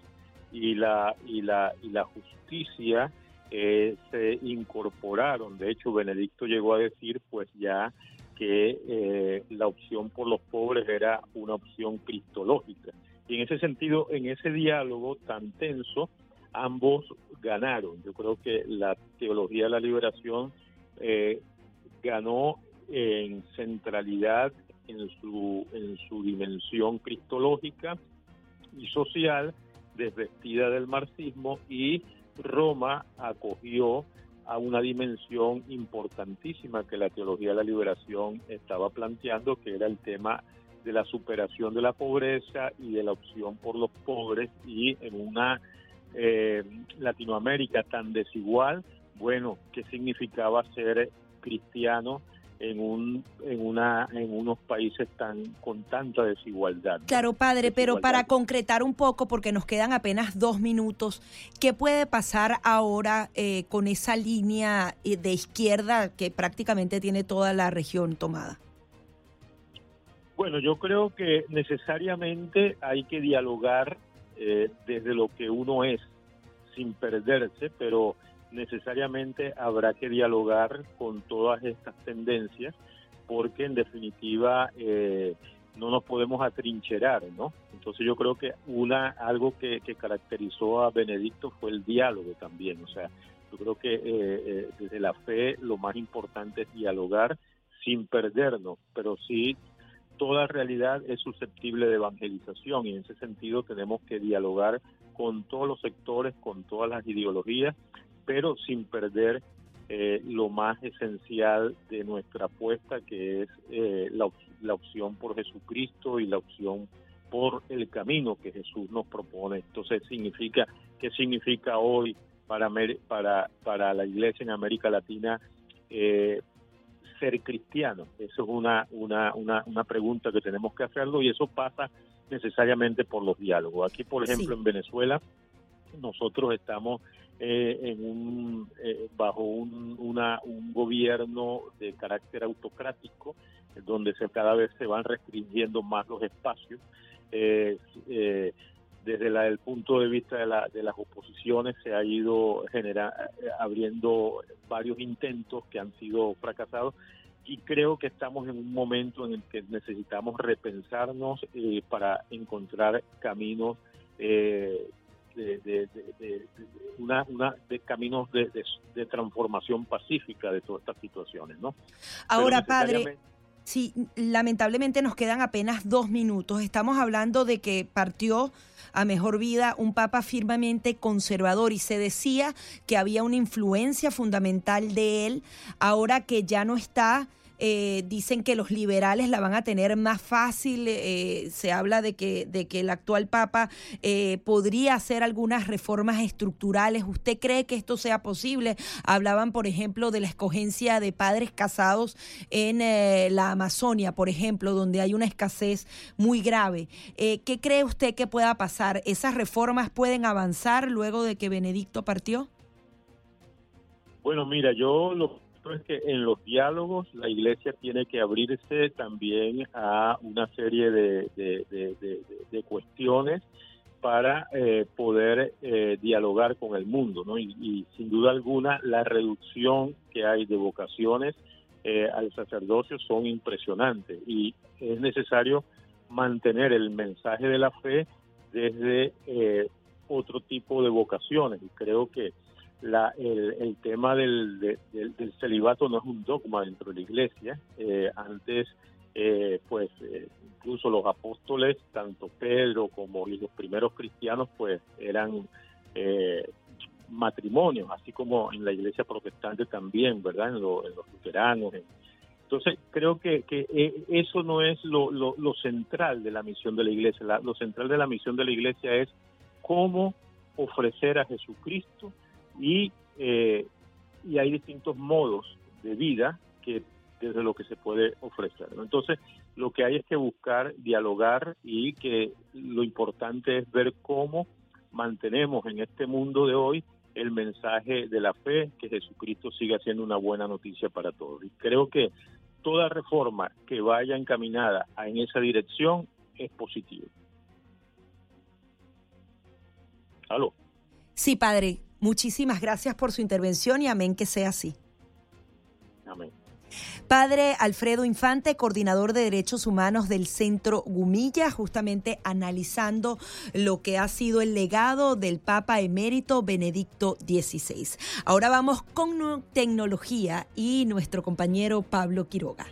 y la y la y la justicia eh, se incorporaron de hecho Benedicto llegó a decir pues ya que eh, la opción por los pobres era una opción cristológica. Y en ese sentido, en ese diálogo tan tenso, ambos ganaron. Yo creo que la teología de la liberación eh, ganó en centralidad en su, en su dimensión cristológica y social, desvestida del marxismo, y Roma acogió a una dimensión importantísima que la teología de la liberación estaba planteando, que era el tema de la superación de la pobreza y de la opción por los pobres y en una eh, Latinoamérica tan desigual, bueno, ¿qué significaba ser cristiano en un en una en unos países tan con tanta desigualdad. Claro, padre, pero para concretar un poco, porque nos quedan apenas dos minutos, ¿qué puede pasar ahora eh, con esa línea eh, de izquierda que prácticamente tiene toda la región tomada? Bueno, yo creo que necesariamente hay que dialogar eh, desde lo que uno es, sin perderse, pero necesariamente habrá que dialogar con todas estas tendencias porque en definitiva eh, no nos podemos atrincherar, ¿no? Entonces yo creo que una algo que, caracterizó a Benedicto fue el diálogo también, o sea, yo creo que eh, eh, desde la fe lo más importante es dialogar sin perdernos, pero sí toda realidad es susceptible de evangelización y en ese sentido tenemos que dialogar con todos los sectores, con todas las ideologías pero sin perder eh, lo más esencial de nuestra apuesta, que es eh, la, la, opción por Jesucristo y la opción por el camino que Jesús nos propone. Entonces, significa, ¿qué significa hoy para, para, para la iglesia en América Latina eh, ser cristiano? Eso es una, una, una, una, pregunta que tenemos que hacerlo y eso pasa necesariamente por los diálogos. Aquí, por ejemplo, en Venezuela, nosotros estamos eh, en un, eh, bajo un, una, un gobierno de carácter autocrático, donde se, cada vez se van restringiendo más los espacios. Eh, desde la, el punto de vista de, la, de las oposiciones se ha ido genera, abriendo varios intentos que han sido fracasados y creo que estamos en un momento en el que necesitamos repensarnos para encontrar caminos eh, de, una, de caminos de, transformación pacífica de todas estas situaciones, ¿no? Ahora, padre. Sí, lamentablemente nos quedan apenas dos minutos. Estamos hablando de que partió a mejor vida un papa firmemente conservador y se decía que había una influencia fundamental de él. Ahora que ya no está, eh, dicen que los liberales la van a tener más fácil, eh, se habla de que, de que el actual Papa eh, podría hacer algunas reformas estructurales. ¿Usted cree que esto sea posible? Hablaban, por ejemplo, de la escogencia de padres casados en la Amazonia, por ejemplo, donde hay una escasez muy grave. ¿Qué cree usted que pueda pasar? ¿Esas reformas pueden avanzar luego de que Benedicto partió? Bueno, mira, yo lo es que en los diálogos la iglesia tiene que abrirse también a una serie de, cuestiones para eh, poder eh, dialogar con el mundo, ¿no? Y, sin duda alguna la reducción que hay de vocaciones eh, al sacerdocio son impresionantes y es necesario mantener el mensaje de la fe desde otro tipo de vocaciones y creo que la, el, tema del, del, celibato no es un dogma dentro de la iglesia. Eh, antes, eh, pues, eh, incluso los apóstoles, tanto Pedro como los primeros cristianos, pues, eran matrimonios, así como en la iglesia protestante también, ¿verdad? En, los luteranos. Entonces, creo que, que eso no es lo, lo, lo, central de la misión de la iglesia. lo central de la misión de la iglesia es cómo ofrecer a Jesucristo y, eh, y hay distintos modos de vida que desde lo que se puede ofrecer. Entonces, lo que hay es que buscar, dialogar y que lo importante es ver cómo mantenemos en este mundo de hoy el mensaje de la fe, que Jesucristo siga siendo una buena noticia para todos. Y creo que toda reforma que vaya encaminada en esa dirección es positiva. ¿Aló? Sí, padre. Muchísimas gracias por su intervención y amén que sea así. Amén. Padre Alfredo Infante, coordinador de derechos humanos del Centro Gumilla, justamente analizando lo que ha sido el legado del Papa emérito Benedicto XVI. Ahora vamos con tecnología y nuestro compañero Pablo Quiroga.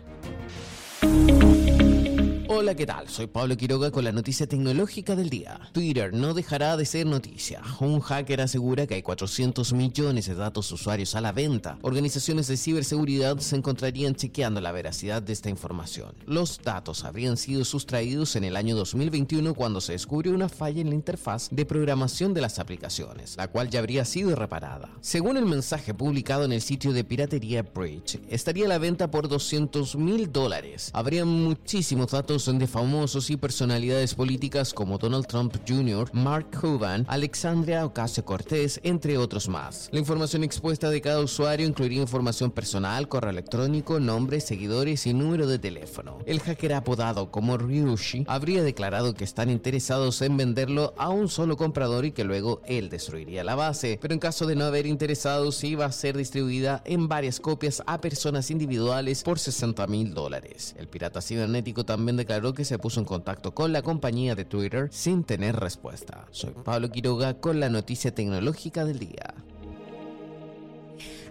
Hola, ¿qué tal? Soy Pablo Quiroga con la noticia tecnológica del día. Twitter no dejará de ser noticia. Un hacker asegura que hay 400 millones de datos usuarios a la venta. Organizaciones de ciberseguridad se encontrarían chequeando la veracidad de esta información. Los datos habrían sido sustraídos en el año 2021 cuando se descubrió una falla en la interfaz de programación de las aplicaciones, la cual ya habría sido reparada. Según el mensaje publicado en el sitio de piratería Bridge, estaría a la venta por 200 mil dólares. Habría muchísimos datos son de famosos y personalidades políticas como Donald Trump Jr., Mark Cuban, Alexandria Ocasio-Cortez, entre otros más. La información expuesta de cada usuario incluiría información personal, correo electrónico, nombre, seguidores y número de teléfono. El hacker apodado como Ryushi habría declarado que están interesados en venderlo a un solo comprador y que luego él destruiría la base, pero en caso de no haber interesados iba a ser distribuida en varias copias a personas individuales por 60 mil dólares. El pirata cibernético también declaró que se puso en contacto con la compañía de Twitter sin tener respuesta. Soy Pablo Quiroga con la noticia tecnológica del día.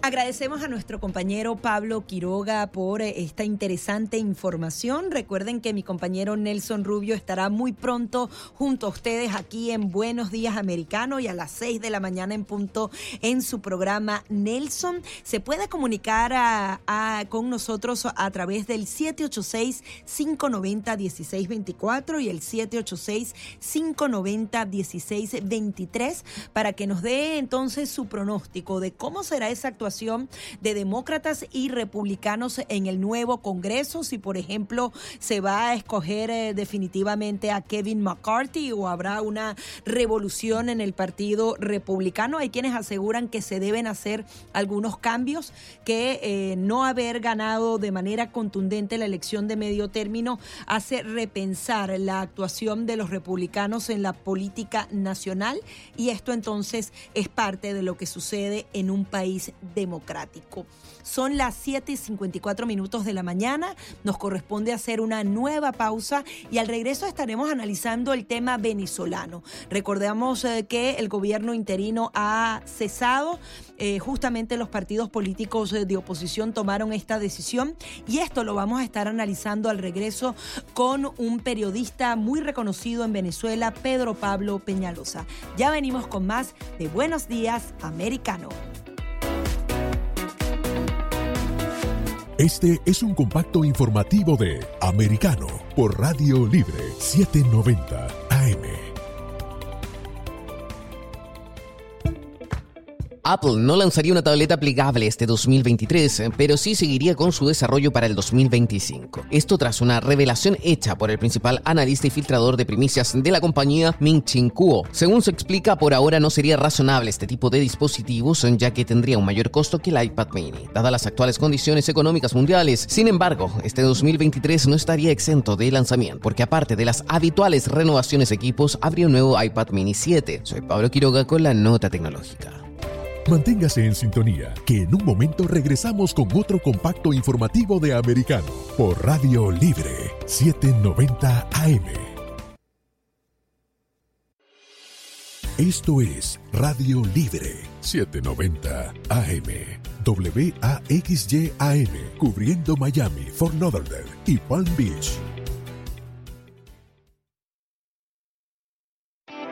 Agradecemos a nuestro compañero Pablo Quiroga por eh, esta interesante información. Recuerden que mi compañero Nelson Rubio estará muy pronto junto a ustedes aquí en Buenos Días Americano y a las 6 de la mañana en punto en su programa Nelson. Se puede comunicar con nosotros a través del 786-590-1624 y el 786-590-1623 para que nos dé entonces su pronóstico de cómo será esa actuación de demócratas y republicanos en el nuevo Congreso, si por ejemplo se va a escoger eh, definitivamente a Kevin McCarthy o habrá una revolución en el Partido Republicano. Hay quienes aseguran que se deben hacer algunos cambios, que eh, no haber ganado de manera contundente la elección de medio término hace repensar la actuación de los republicanos en la política nacional y esto entonces es parte de lo que sucede en un país de democrático. Son las 7 y 54 minutos de la mañana. Nos corresponde hacer una nueva pausa y al regreso estaremos analizando el tema venezolano. Recordemos eh, que el gobierno interino ha cesado. Eh, justamente los partidos políticos eh, de oposición tomaron esta decisión y esto lo vamos a estar analizando al regreso con un periodista muy reconocido en Venezuela, Pedro Pablo Peñalosa. Ya venimos con más de Buenos Días, Americano. Este es un compacto informativo de Americano por Radio Libre 790 Apple no lanzaría una tableta plegable este 2023, pero sí seguiría con su desarrollo para el 2025. Esto tras una revelación hecha por el principal analista y filtrador de primicias de la compañía, Ming Chin Kuo. Según se explica, por ahora no sería razonable este tipo de dispositivos, ya que tendría un mayor costo que el iPad mini, dadas las actuales condiciones económicas mundiales. Sin embargo, este 2023 no estaría exento de lanzamiento, porque aparte de las habituales renovaciones de equipos, habría un nuevo iPad mini 7. Soy Pablo Quiroga con la nota tecnológica. Manténgase en sintonía, que en un momento regresamos con otro compacto informativo de Americano por Radio Libre 790 AM. Esto es Radio Libre 790 AM. WAXYAM, cubriendo Miami, Fort Lauderdale y Palm Beach.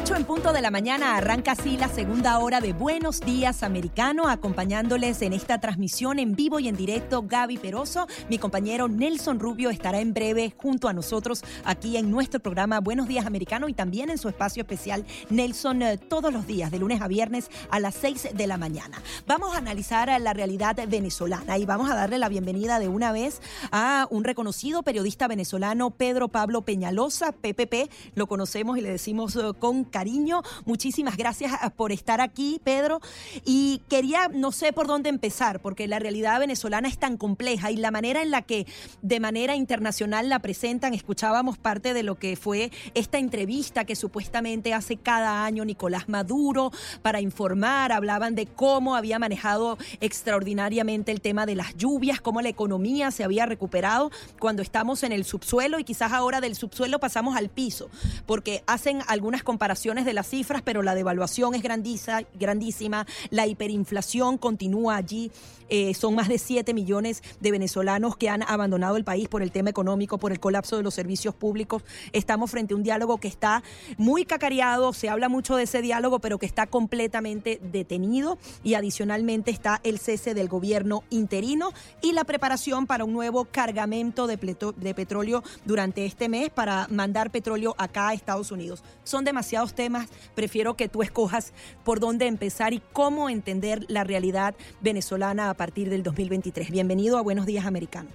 8 en punto de la mañana arranca así la segunda hora de Buenos Días Americano, acompañándoles en esta transmisión en vivo y en directo Gaby Peroso. Mi compañero Nelson Rubio estará en breve junto a nosotros aquí en nuestro programa Buenos Días Americano y también en su espacio especial Nelson eh, todos los días, de lunes a viernes a las 6 de la mañana. Vamos a analizar la realidad venezolana y vamos a darle la bienvenida de una vez a un reconocido periodista venezolano, Pedro Pablo Peñalosa, PPP. Lo conocemos y le decimos eh, con cariño. Muchísimas gracias ah, por estar aquí, Pedro. Y quería, no sé por dónde empezar, porque la realidad venezolana es tan compleja y la manera en la que de manera internacional la presentan, escuchábamos parte de lo que fue esta entrevista que supuestamente hace cada año Nicolás Maduro para informar, hablaban de cómo había manejado extraordinariamente el tema de las lluvias, cómo la economía se había recuperado cuando estamos en el subsuelo y quizás ahora del subsuelo pasamos al piso, porque hacen algunas comparaciones de las cifras, pero la devaluación es grandísima, la hiperinflación continúa allí, eh, son más de 7 millones de venezolanos que han abandonado el país por el tema económico, por el colapso de los servicios públicos. Estamos frente a un diálogo que está muy cacareado, se habla mucho de ese diálogo, pero que está completamente detenido y adicionalmente está el cese del gobierno interino y la preparación para un nuevo cargamento de, de petróleo durante este mes para mandar petróleo acá a Estados Unidos. Son demasiados temas, prefiero que tú escojas por dónde empezar y cómo entender la realidad venezolana a partir del 2023. Bienvenido a Buenos Días Americano.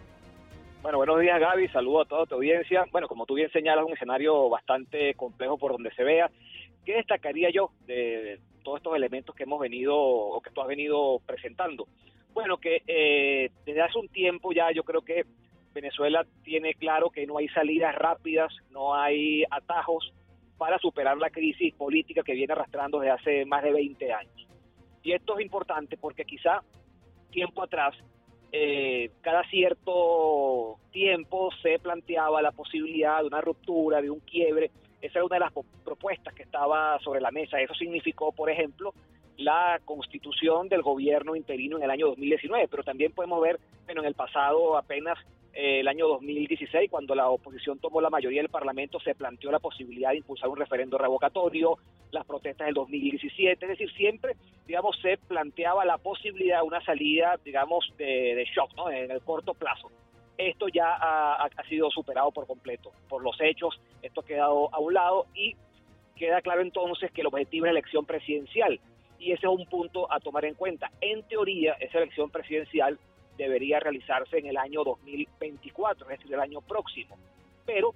Bueno, buenos días Gaby, saludo a toda tu audiencia. Bueno, como tú bien señalas, un escenario bastante complejo por donde se vea. ¿Qué destacaría yo de todos estos elementos que hemos venido o que tú has venido presentando? Bueno, que eh, desde hace un tiempo ya yo creo que Venezuela tiene claro que no hay salidas rápidas, no hay atajos para superar la crisis política que viene arrastrando desde hace más de 20 años. Y esto es importante porque quizá tiempo atrás eh, cada cierto tiempo se planteaba la posibilidad de una ruptura, de un quiebre. Esa era una de las propuestas que estaba sobre la mesa. Eso significó, por ejemplo, la constitución del gobierno interino en el año 2019, pero también podemos ver, bueno, en el pasado apenas eh, el año 2016, cuando la oposición tomó la mayoría del Parlamento, se planteó la posibilidad de impulsar un referendo revocatorio, las protestas del 2017, es decir, siempre, digamos, se planteaba la posibilidad de una salida, digamos, de, shock, ¿no? En el corto plazo. Esto ya ha, ha sido superado por completo por los hechos, esto ha quedado a un lado y queda claro entonces que el objetivo es la elección presidencial y ese es un punto a tomar en cuenta. En teoría, esa elección presidencial debería realizarse en el año 2024, es decir, el año próximo. Pero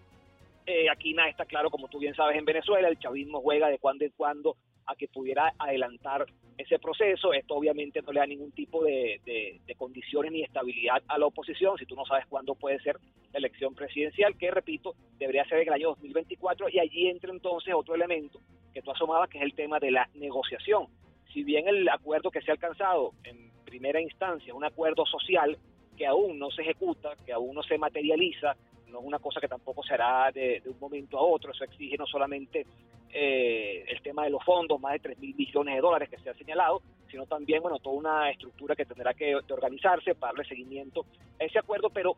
eh, aquí nada está claro, como tú bien sabes, en Venezuela el chavismo juega de cuando en cuando a que pudiera adelantar ese proceso. Esto obviamente no le da ningún tipo de, de, condiciones ni estabilidad a la oposición si tú no sabes cuándo puede ser la elección presidencial, que repito, debería ser en el año 2024 y allí entra entonces otro elemento que tú asomabas, que es el tema de la negociación. Si bien el acuerdo que se ha alcanzado en primera instancia, un acuerdo social que aún no se ejecuta, que aún no se materializa, no es una cosa que tampoco se hará de, un momento a otro, eso exige no solamente eh, el tema de los fondos, más de 3 mil millones de dólares que se ha señalado, sino también, bueno, toda una estructura que tendrá que organizarse para darle seguimiento a ese acuerdo, pero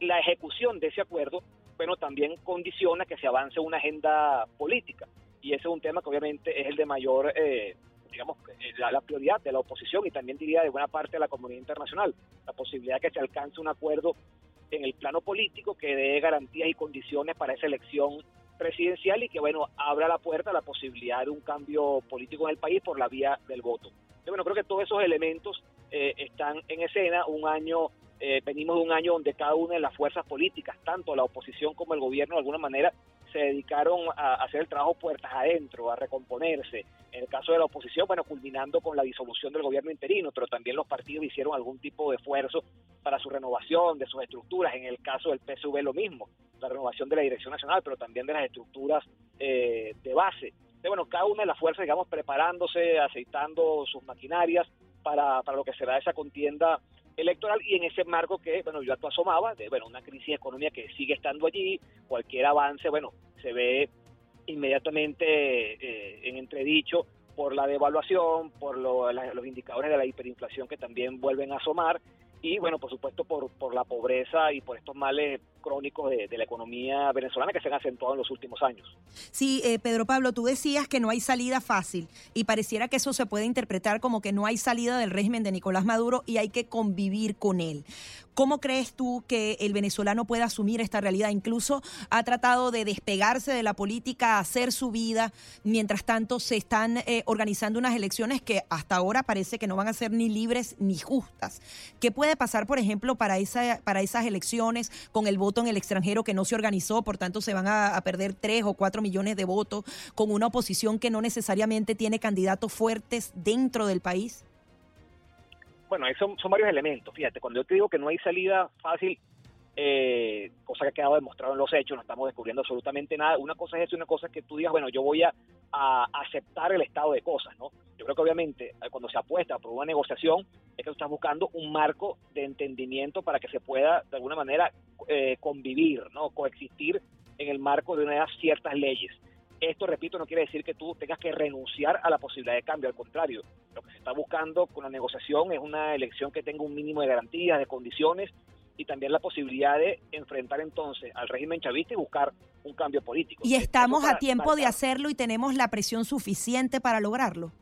la ejecución de ese acuerdo, bueno, también condiciona que se avance una agenda política, y ese es un tema que obviamente es el de mayor eh, digamos, eh, la, prioridad de la oposición y también diría de buena parte de la comunidad internacional, la posibilidad de que se alcance un acuerdo en el plano político que dé garantías y condiciones para esa elección presidencial y que, bueno, abra la puerta a la posibilidad de un cambio político en el país por la vía del voto. bueno, creo que todos esos elementos eh, están en escena, un año eh, venimos de un año donde cada una de las fuerzas políticas, tanto la oposición como el gobierno, de alguna manera se dedicaron a hacer el trabajo puertas adentro, a recomponerse. En el caso de la oposición, bueno, culminando con la disolución del gobierno interino, pero también los partidos hicieron algún tipo de esfuerzo para su renovación de sus estructuras. En el caso del PSV lo mismo, la renovación de la Dirección Nacional, pero también de las estructuras eh, de base. bueno, cada una de las fuerzas, digamos, preparándose, aceitando sus maquinarias para, para lo que será esa contienda electoral y en ese marco que, bueno, yo asomaba, de, bueno, una crisis económica que sigue estando allí, cualquier avance, bueno, se ve inmediatamente eh, en entredicho por la devaluación, por los indicadores de la hiperinflación que también vuelven a asomar y bueno, por supuesto por, por la pobreza y por estos males crónicos de, la economía venezolana que se han acentuado en los últimos años. Sí, eh, Pedro Pablo, tú decías que no hay salida fácil y pareciera que eso se puede interpretar como que no hay salida del régimen de Nicolás Maduro y hay que convivir con él. ¿Cómo crees tú que el venezolano pueda asumir esta realidad? Incluso ha tratado de despegarse de la política, hacer su vida. Mientras tanto, se están eh, organizando unas elecciones que hasta ahora parece que no van a ser ni libres ni justas. ¿Qué puede pasar, por ejemplo, para, esa, para esas elecciones con el voto en el extranjero que no se organizó, por tanto se van a, perder tres o cuatro millones de votos con una oposición que no necesariamente tiene candidatos fuertes dentro del país? Bueno, son, son varios elementos. Fíjate, cuando yo te digo que no hay salida fácil, eh, cosa que ha quedado demostrado en los hechos, no estamos descubriendo absolutamente nada. Una cosa es eso y una cosa es que tú digas, bueno, yo voy a, aceptar el estado de cosas, ¿no? Yo creo que obviamente eh, cuando se apuesta por una negociación es que tú estás buscando un marco de entendimiento para que se pueda de alguna manera eh, convivir, ¿no? Coexistir en el marco de unas ciertas leyes. Esto, repito, no quiere decir que tú tengas que renunciar a la posibilidad de cambio, al contrario, lo que se está buscando con la negociación es una elección que tenga un mínimo de garantías, de condiciones y también la posibilidad de enfrentar entonces al régimen chavista y buscar un cambio político. ¿Y estamos a tiempo de hacerlo y tenemos la presión suficiente para lograrlo?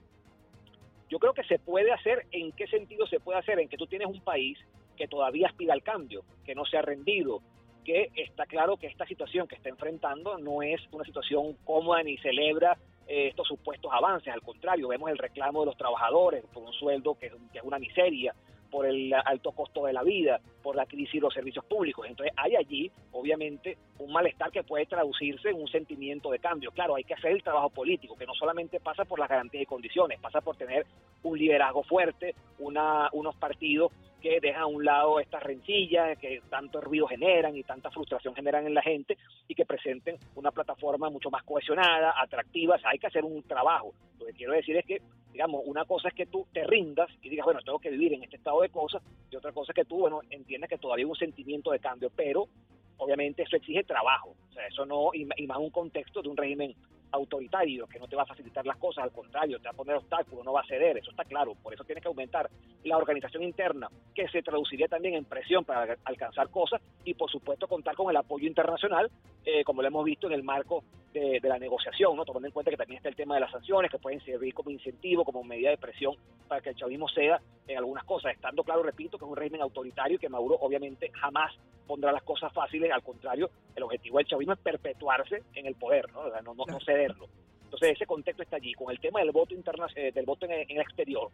Yo creo que se puede hacer. ¿En qué sentido se puede hacer? En que tú tienes un país que todavía aspira al cambio, que no se ha rendido, que está claro que esta situación que está enfrentando no es una situación cómoda ni celebra eh, estos supuestos avances. Al contrario, vemos el reclamo de los trabajadores por un sueldo que es una miseria, por el alto costo de la vida, por la crisis de los servicios públicos. Entonces hay allí, obviamente, un malestar que puede traducirse en un sentimiento de cambio. Claro, hay que hacer el trabajo político, que no solamente pasa por las garantías y condiciones, pasa por tener un liderazgo fuerte, una, unos partidos que dejan a un lado estas rencillas que tanto ruido generan y tanta frustración generan en la gente y que presenten una plataforma mucho más cohesionada, atractiva. hay que hacer un trabajo. Lo que quiero decir es que digamos, una cosa es que tú te rindas y digas, bueno, tengo que vivir en este estado de cosas, y otra cosa es que tú, bueno, entiendes que todavía hay un sentimiento de cambio, pero obviamente eso exige trabajo, o sea, eso no, y, más un contexto de un régimen autoritario que no te va a facilitar las cosas, al contrario, te va a poner obstáculos, no va a ceder, eso está claro, por eso tienes que aumentar la organización interna, que se traduciría también en presión para alcanzar cosas y por supuesto contar con el apoyo internacional, eh, como lo hemos visto en el marco de, la negociación, ¿no? tomando en cuenta que también está el tema de las sanciones, que pueden servir como incentivo, como medida de presión para que el chavismo ceda en algunas cosas, estando claro, repito, que es un régimen autoritario y que Maduro obviamente jamás pondrá las cosas fáciles, al contrario, el objetivo del chavismo es perpetuarse en el poder, no, no, no, cederlo. Entonces ese contexto está allí. Con el tema del voto internacional, eh, del voto en el, exterior,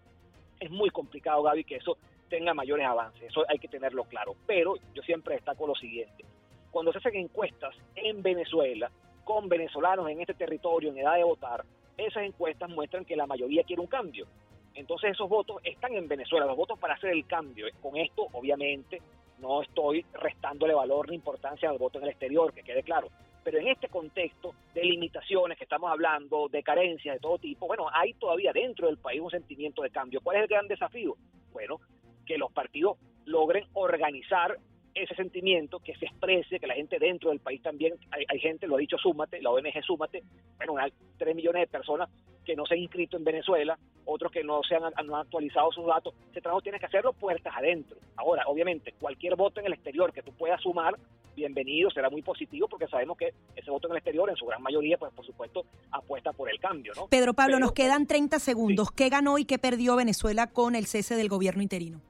es muy complicado, Gaby, que eso tenga mayores avances. Eso hay que tenerlo claro. Pero yo siempre destaco lo siguiente. Cuando se hacen encuestas en Venezuela, con venezolanos en este territorio en edad de votar, esas encuestas muestran que la mayoría quiere un cambio. Entonces esos votos están en Venezuela, los votos para hacer el cambio. Con esto, obviamente, no estoy restándole valor ni importancia al voto en el exterior, que quede claro. Pero en este contexto de limitaciones que estamos hablando, de carencias de todo tipo, bueno, hay todavía dentro del país un sentimiento de cambio. ¿Cuál es el gran desafío? Bueno, que los partidos logren organizar ese sentimiento, que se exprese, que la gente dentro del país también, hay, gente, lo ha dicho Súmate, la ONG Súmate, bueno, hay 3 millones de personas que no se han inscrito en Venezuela, otros que no se han, no han actualizado sus datos, ese trabajo tiene que hacerlo puertas adentro. Ahora, obviamente, cualquier voto en el exterior que tú puedas sumar, bienvenido, será muy positivo porque sabemos que ese voto en el exterior, en su gran mayoría, pues por supuesto, apuesta por el cambio, ¿no? Pedro Pablo, nos quedan 30 segundos. ¿Qué ganó y qué perdió Venezuela con el cese del gobierno interino?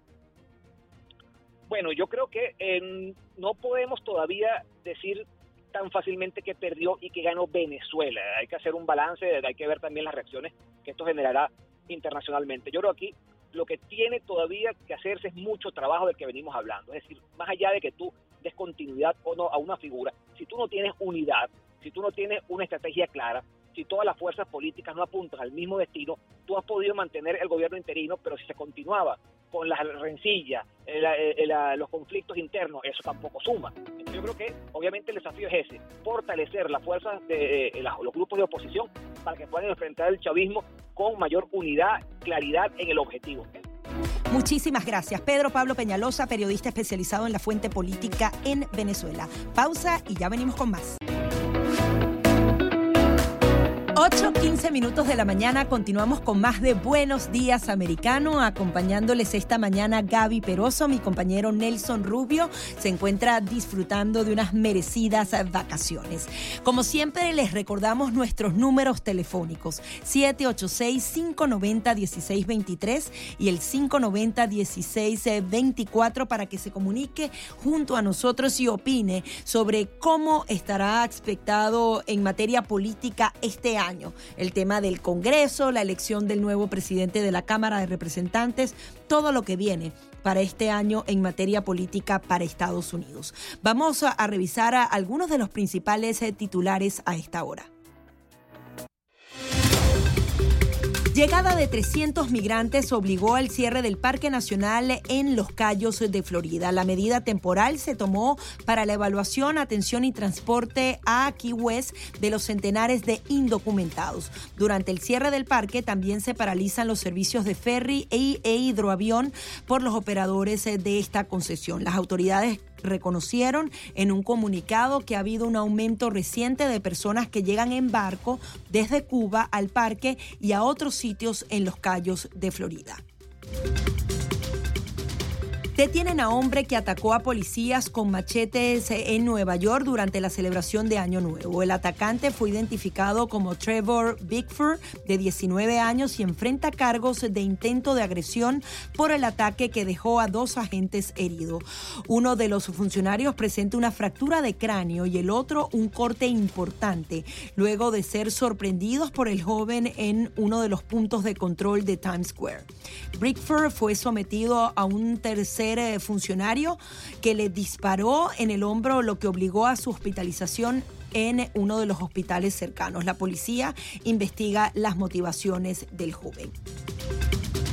Bueno, yo creo que eh, no podemos todavía decir tan fácilmente que perdió y que ganó Venezuela. Hay que hacer un balance, hay que ver también las reacciones que esto generará internacionalmente. Yo creo aquí lo que tiene todavía que hacerse es mucho trabajo del que venimos hablando. Es decir, más allá de que tú des continuidad o no a una figura, si tú no tienes unidad, si tú no tienes una estrategia clara, si todas las fuerzas políticas no apuntan al mismo destino, tú has podido mantener el gobierno interino, pero si se continuaba con las rencillas, los conflictos internos, eso tampoco suma. yo creo que obviamente el desafío es ese, fortalecer las fuerzas de los grupos de oposición para que puedan enfrentar el chavismo con mayor unidad, claridad en el objetivo. Muchísimas gracias. Pedro Pablo Peñalosa, periodista especializado en la fuente política en Venezuela. Pausa y ya venimos con más. 8, 15 minutos de la mañana, continuamos con más de Buenos Días Americano, acompañándoles esta mañana Gaby Peroso, mi compañero Nelson Rubio, se encuentra disfrutando de unas merecidas vacaciones. Como siempre, les recordamos nuestros números telefónicos, 786-590-1623 y el 590-1624 para que se comunique junto a nosotros y opine sobre cómo estará expectado en materia política este año El tema del Congreso, la elección del nuevo presidente de la Cámara de Representantes, todo lo que viene para este año en materia política para Estados Unidos. Vamos a, revisar a algunos de los principales eh, titulares a esta hora. Llegada de 300 migrantes obligó al cierre del Parque Nacional en Los Cayos de Florida. La medida temporal se tomó para la evaluación, atención y transporte a Key West de los centenares de indocumentados. Durante el cierre del parque también se paralizan los servicios de ferry e, hidroavión por los operadores de esta concesión. Las autoridades reconocieron en un comunicado que ha habido un aumento reciente de personas que llegan en barco desde Cuba al parque y a otros sitios en los Cayos de Florida. Detienen a hombre que atacó a policías con machetes en Nueva York durante la celebración de Año Nuevo. El atacante fue identificado como Trevor Bickford, de 19 años, y enfrenta cargos de intento de agresión por el ataque que dejó a dos agentes heridos. Uno de los funcionarios presenta una fractura de cráneo y el otro un corte importante, luego de ser sorprendidos por el joven en uno de los puntos de control de Times Square. Bickford fue sometido a un tercer eh, funcionario que le disparó en el hombro, lo que obligó a su hospitalización en uno de los hospitales cercanos. La policía investiga las motivaciones del joven.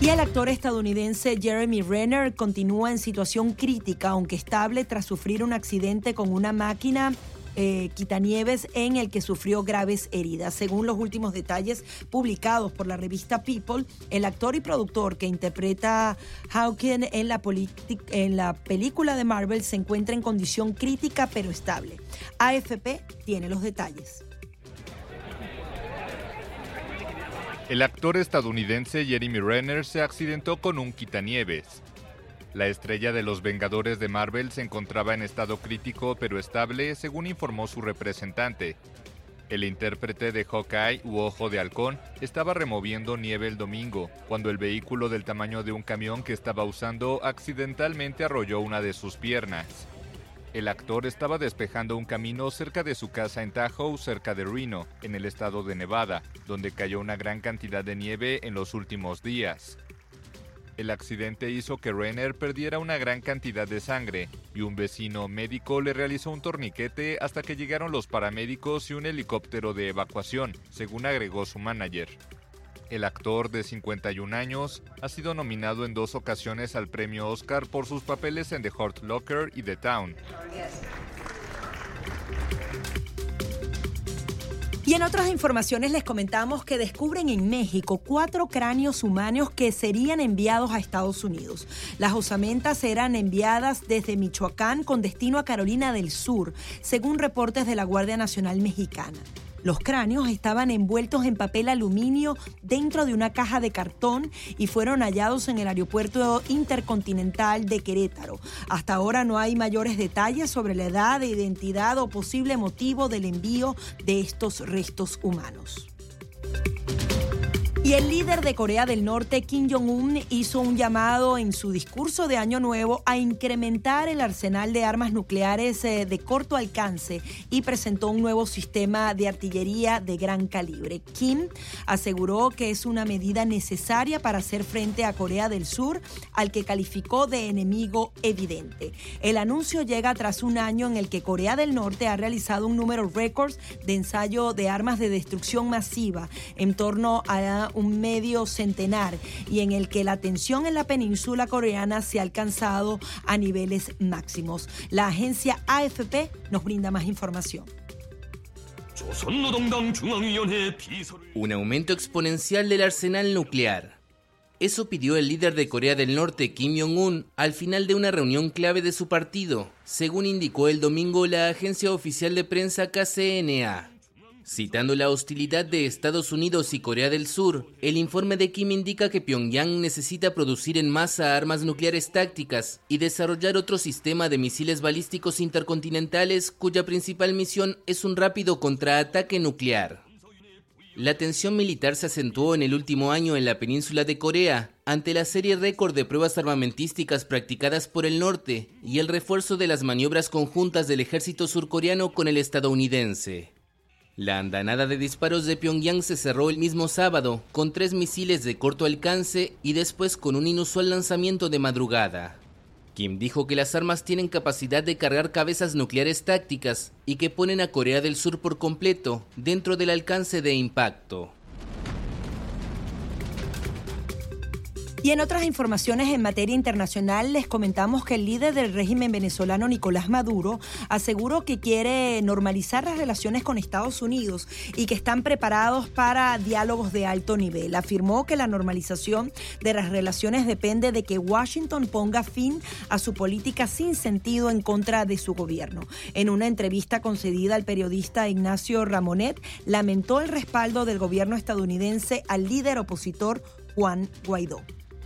Y el actor estadounidense Jeremy Renner continúa en situación crítica, aunque estable, tras sufrir un accidente con una máquina eh, Quitanieves en el que sufrió graves heridas. Según los últimos detalles publicados por la revista People, el actor y productor que interpreta Hawking en la, en la película de Marvel se encuentra en condición crítica pero estable. AFP tiene los detalles. El actor estadounidense Jeremy Renner se accidentó con un quitanieves. La estrella de los Vengadores de Marvel se encontraba en estado crítico pero estable, según informó su representante. El intérprete de Hawkeye u Ojo de Halcón estaba removiendo nieve el domingo, cuando el vehículo del tamaño de un camión que estaba usando accidentalmente arrolló una de sus piernas. El actor estaba despejando un camino cerca de su casa en Tahoe, cerca de Reno, en el estado de Nevada, donde cayó una gran cantidad de nieve en los últimos días. El accidente hizo que Renner perdiera una gran cantidad de sangre y un vecino médico le realizó un torniquete hasta que llegaron los paramédicos y un helicóptero de evacuación, según agregó su manager. El actor de 51 años ha sido nominado en dos ocasiones al premio Oscar por sus papeles en The Hurt Locker y The Town. Y en otras informaciones les comentamos que descubren en México cuatro cráneos humanos que serían enviados a Estados Unidos. Las osamentas eran enviadas desde Michoacán con destino a Carolina del Sur, según reportes de la Guardia Nacional Mexicana. Los cráneos estaban envueltos en papel aluminio dentro de una caja de cartón y fueron hallados en el aeropuerto intercontinental de Querétaro. Hasta ahora no hay mayores detalles sobre la edad, identidad o posible motivo del envío de estos restos humanos. Y el líder de Corea del Norte, Kim Jong-un, hizo un llamado en su discurso de Año Nuevo a incrementar el arsenal de armas nucleares eh, de corto alcance y presentó un nuevo sistema de artillería de gran calibre. Kim aseguró que es una medida necesaria para hacer frente a Corea del Sur, al que calificó de enemigo evidente. El anuncio llega tras un año en el que Corea del Norte ha realizado un número récord de ensayo de armas de destrucción masiva en torno a un medio centenar y en el que la tensión en la península coreana se ha alcanzado a niveles máximos. La agencia AFP nos brinda más información. Un aumento exponencial del arsenal nuclear. Eso pidió el líder de Corea del Norte, Kim Jong-un, al final de una reunión clave de su partido, según indicó el domingo la agencia oficial de prensa KCNA. Citando la hostilidad de Estados Unidos y Corea del Sur, el informe de Kim indica que Pyongyang necesita producir en masa armas nucleares tácticas y desarrollar otro sistema de misiles balísticos intercontinentales cuya principal misión es un rápido contraataque nuclear. La tensión militar se acentuó en el último año en la península de Corea ante la serie récord de pruebas armamentísticas practicadas por el norte y el refuerzo de las maniobras conjuntas del ejército surcoreano con el estadounidense. La andanada de disparos de Pyongyang se cerró el mismo sábado con tres misiles de corto alcance y después con un inusual lanzamiento de madrugada. Kim dijo que las armas tienen capacidad de cargar cabezas nucleares tácticas y que ponen a Corea del Sur por completo dentro del alcance de impacto. Y en otras informaciones en materia internacional les comentamos que el líder del régimen venezolano Nicolás Maduro aseguró que quiere normalizar las relaciones con Estados Unidos y que están preparados para diálogos de alto nivel. Afirmó que la normalización de las relaciones depende de que Washington ponga fin a su política sin sentido en contra de su gobierno. En una entrevista concedida al periodista Ignacio Ramonet, lamentó el respaldo del gobierno estadounidense al líder opositor Juan Guaidó.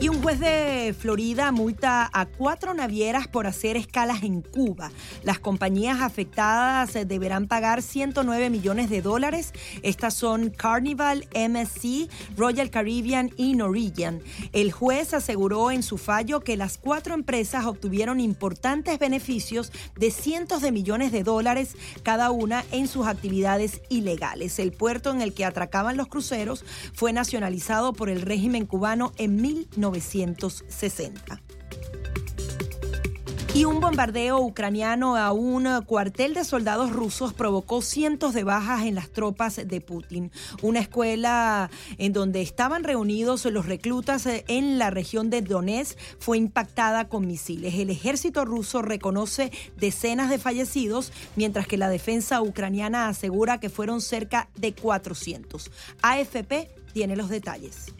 Y un juez de Florida multa a cuatro navieras por hacer escalas en Cuba. Las compañías afectadas deberán pagar 109 millones de dólares. Estas son Carnival, MSC, Royal Caribbean y Norwegian. El juez aseguró en su fallo que las cuatro empresas obtuvieron importantes beneficios de cientos de millones de dólares cada una en sus actividades ilegales. El puerto en el que atracaban los cruceros fue nacionalizado por el régimen cubano en 1990. 1960. Y un bombardeo ucraniano a un cuartel de soldados rusos provocó cientos de bajas en las tropas de Putin. Una escuela en donde estaban reunidos los reclutas en la región de Donetsk fue impactada con misiles. El ejército ruso reconoce decenas de fallecidos, mientras que la defensa ucraniana asegura que fueron cerca de 400. AFP tiene los detalles.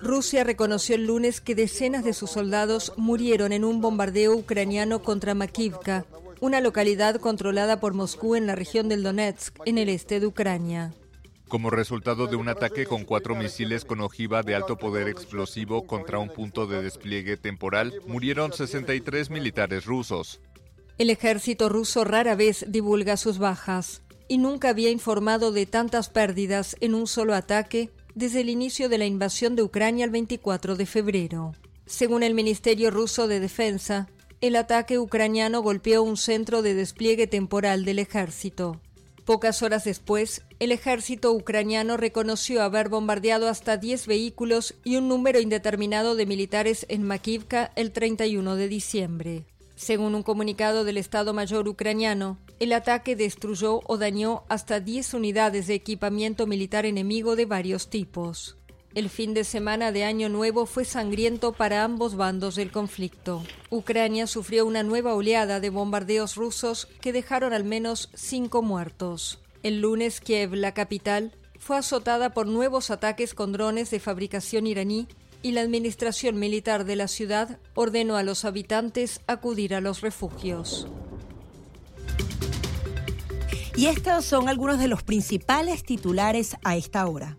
Rusia reconoció el lunes que decenas de sus soldados murieron en un bombardeo ucraniano contra Makivka, una localidad controlada por Moscú en la región del Donetsk, en el este de Ucrania. Como resultado de un ataque con cuatro misiles con ojiva de alto poder explosivo contra un punto de despliegue temporal, murieron 63 militares rusos. El ejército ruso rara vez divulga sus bajas y nunca había informado de tantas pérdidas en un solo ataque desde el inicio de la invasión de Ucrania el 24 de febrero. Según el Ministerio ruso de Defensa, el ataque ucraniano golpeó un centro de despliegue temporal del ejército. Pocas horas después, el ejército ucraniano reconoció haber bombardeado hasta 10 vehículos y un número indeterminado de militares en Makivka el 31 de diciembre. Según un comunicado del Estado Mayor ucraniano, el ataque destruyó o dañó hasta 10 unidades de equipamiento militar enemigo de varios tipos. El fin de semana de Año Nuevo fue sangriento para ambos bandos del conflicto. Ucrania sufrió una nueva oleada de bombardeos rusos que dejaron al menos cinco muertos. El lunes Kiev, la capital, fue azotada por nuevos ataques con drones de fabricación iraní y la administración militar de la ciudad ordenó a los habitantes acudir a los refugios. Y estos son algunos de los principales titulares a esta hora.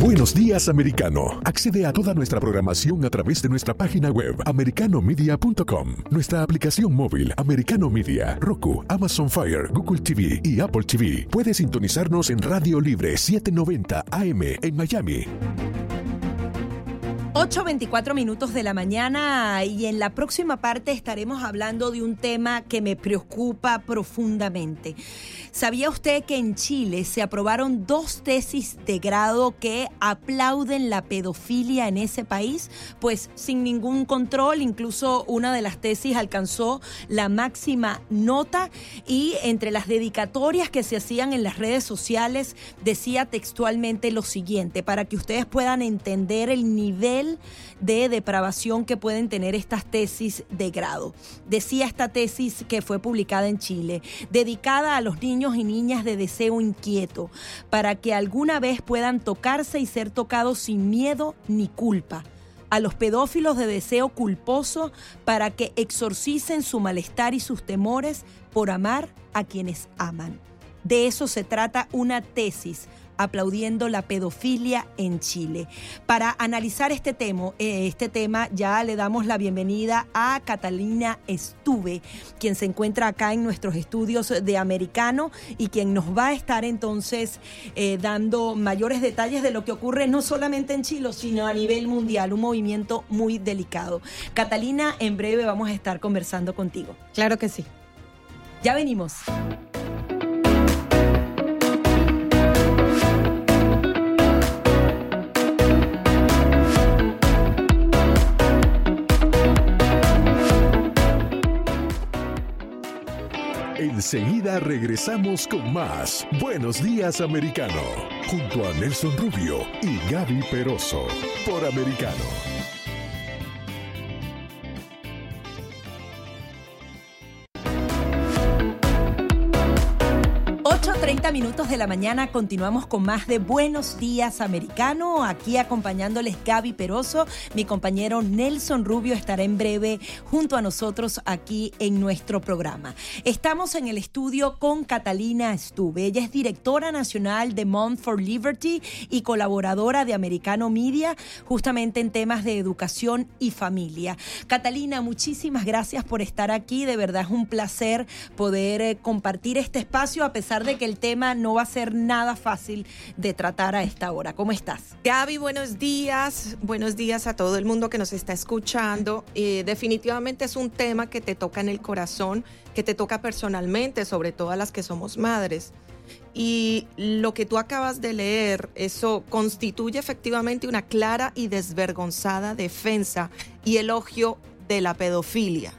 Buenos días, americano. Accede a toda nuestra programación a través de nuestra página web americanomedia.com, nuestra aplicación móvil Americano Media, Roku, Amazon Fire, Google TV y Apple TV. Puedes sintonizarnos en Radio Libre 790 AM en Miami. 8.24 minutos de la mañana y en la próxima parte estaremos hablando de un tema que me preocupa profundamente. ¿Sabía usted que en Chile se aprobaron dos tesis de grado que aplauden la pedofilia en ese país? Pues sin ningún control, incluso una de las tesis alcanzó la máxima nota y entre las dedicatorias que se hacían en las redes sociales decía textualmente lo siguiente, para que ustedes puedan entender el de depravación que pueden tener estas tesis de grado. Decía esta tesis que fue publicada en Chile, dedicada a los niños y niñas de deseo inquieto, para que alguna vez puedan tocarse y ser tocados sin miedo ni culpa a los pedófilos de deseo culposo para que exorcicen su malestar y sus temores por amar a quienes aman. De eso se trata una tesis aplaudiendo la pedofilia en Chile. Para analizar este tema, eh, este tema ya le damos la bienvenida a Catalina Estuve, quien se encuentra acá en nuestros estudios de Americano y quien nos va a estar entonces eh, dando mayores detalles de lo que ocurre no solamente en Chile, sino a nivel mundial, un movimiento muy delicado. Catalina, en breve vamos a estar conversando contigo. Claro que sí. Ya venimos. Enseguida regresamos con más Buenos Días Americano, junto a Nelson Rubio y Gaby Peroso, por Americano. 30 minutos de la mañana continuamos con más de Buenos Días Americano. Aquí acompañándoles Gaby Peroso. Mi compañero Nelson Rubio estará en breve junto a nosotros aquí en nuestro programa. Estamos en el estudio con Catalina Stuve. Ella es directora nacional de Mom for Liberty y colaboradora de Americano Media, justamente en temas de educación y familia. Catalina, muchísimas gracias por estar aquí. De verdad es un placer poder eh, compartir este espacio a pesar de que el tema no va a ser nada fácil de tratar a esta hora. ¿Cómo estás? Gaby, buenos días. Buenos días a todo el mundo que nos está escuchando. Eh, definitivamente es un tema que te toca en el corazón, que te toca personalmente, sobre todo a las que somos madres. Y lo que tú acabas de leer, eso constituye efectivamente una clara y desvergonzada defensa y elogio de la pedofilia.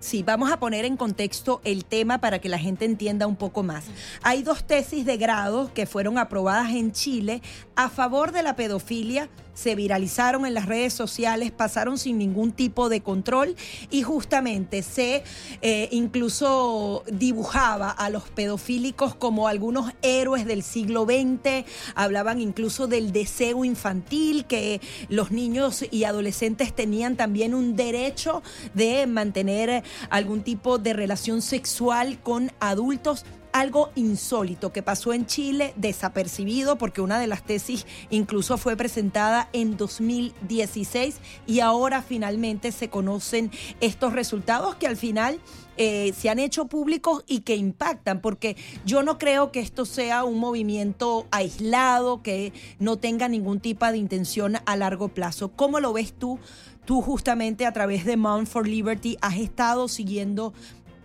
Sí, vamos a poner en contexto el tema para que la gente entienda un poco más. Hay dos tesis de grado que fueron aprobadas en Chile a favor de la pedofilia se viralizaron en las redes sociales, pasaron sin ningún tipo de control y justamente se eh, incluso dibujaba a los pedofílicos como algunos héroes del siglo XX, hablaban incluso del deseo infantil, que los niños y adolescentes tenían también un derecho de mantener algún tipo de relación sexual con adultos algo insólito que pasó en Chile, desapercibido, porque una de las tesis incluso fue presentada en 2016 y ahora finalmente se conocen estos resultados que al final eh, se han hecho públicos y que impactan, porque yo no creo que esto sea un movimiento aislado, que no tenga ningún tipo de intención a largo plazo. ¿Cómo lo ves tú? Tú justamente a través de Mount for Liberty has estado siguiendo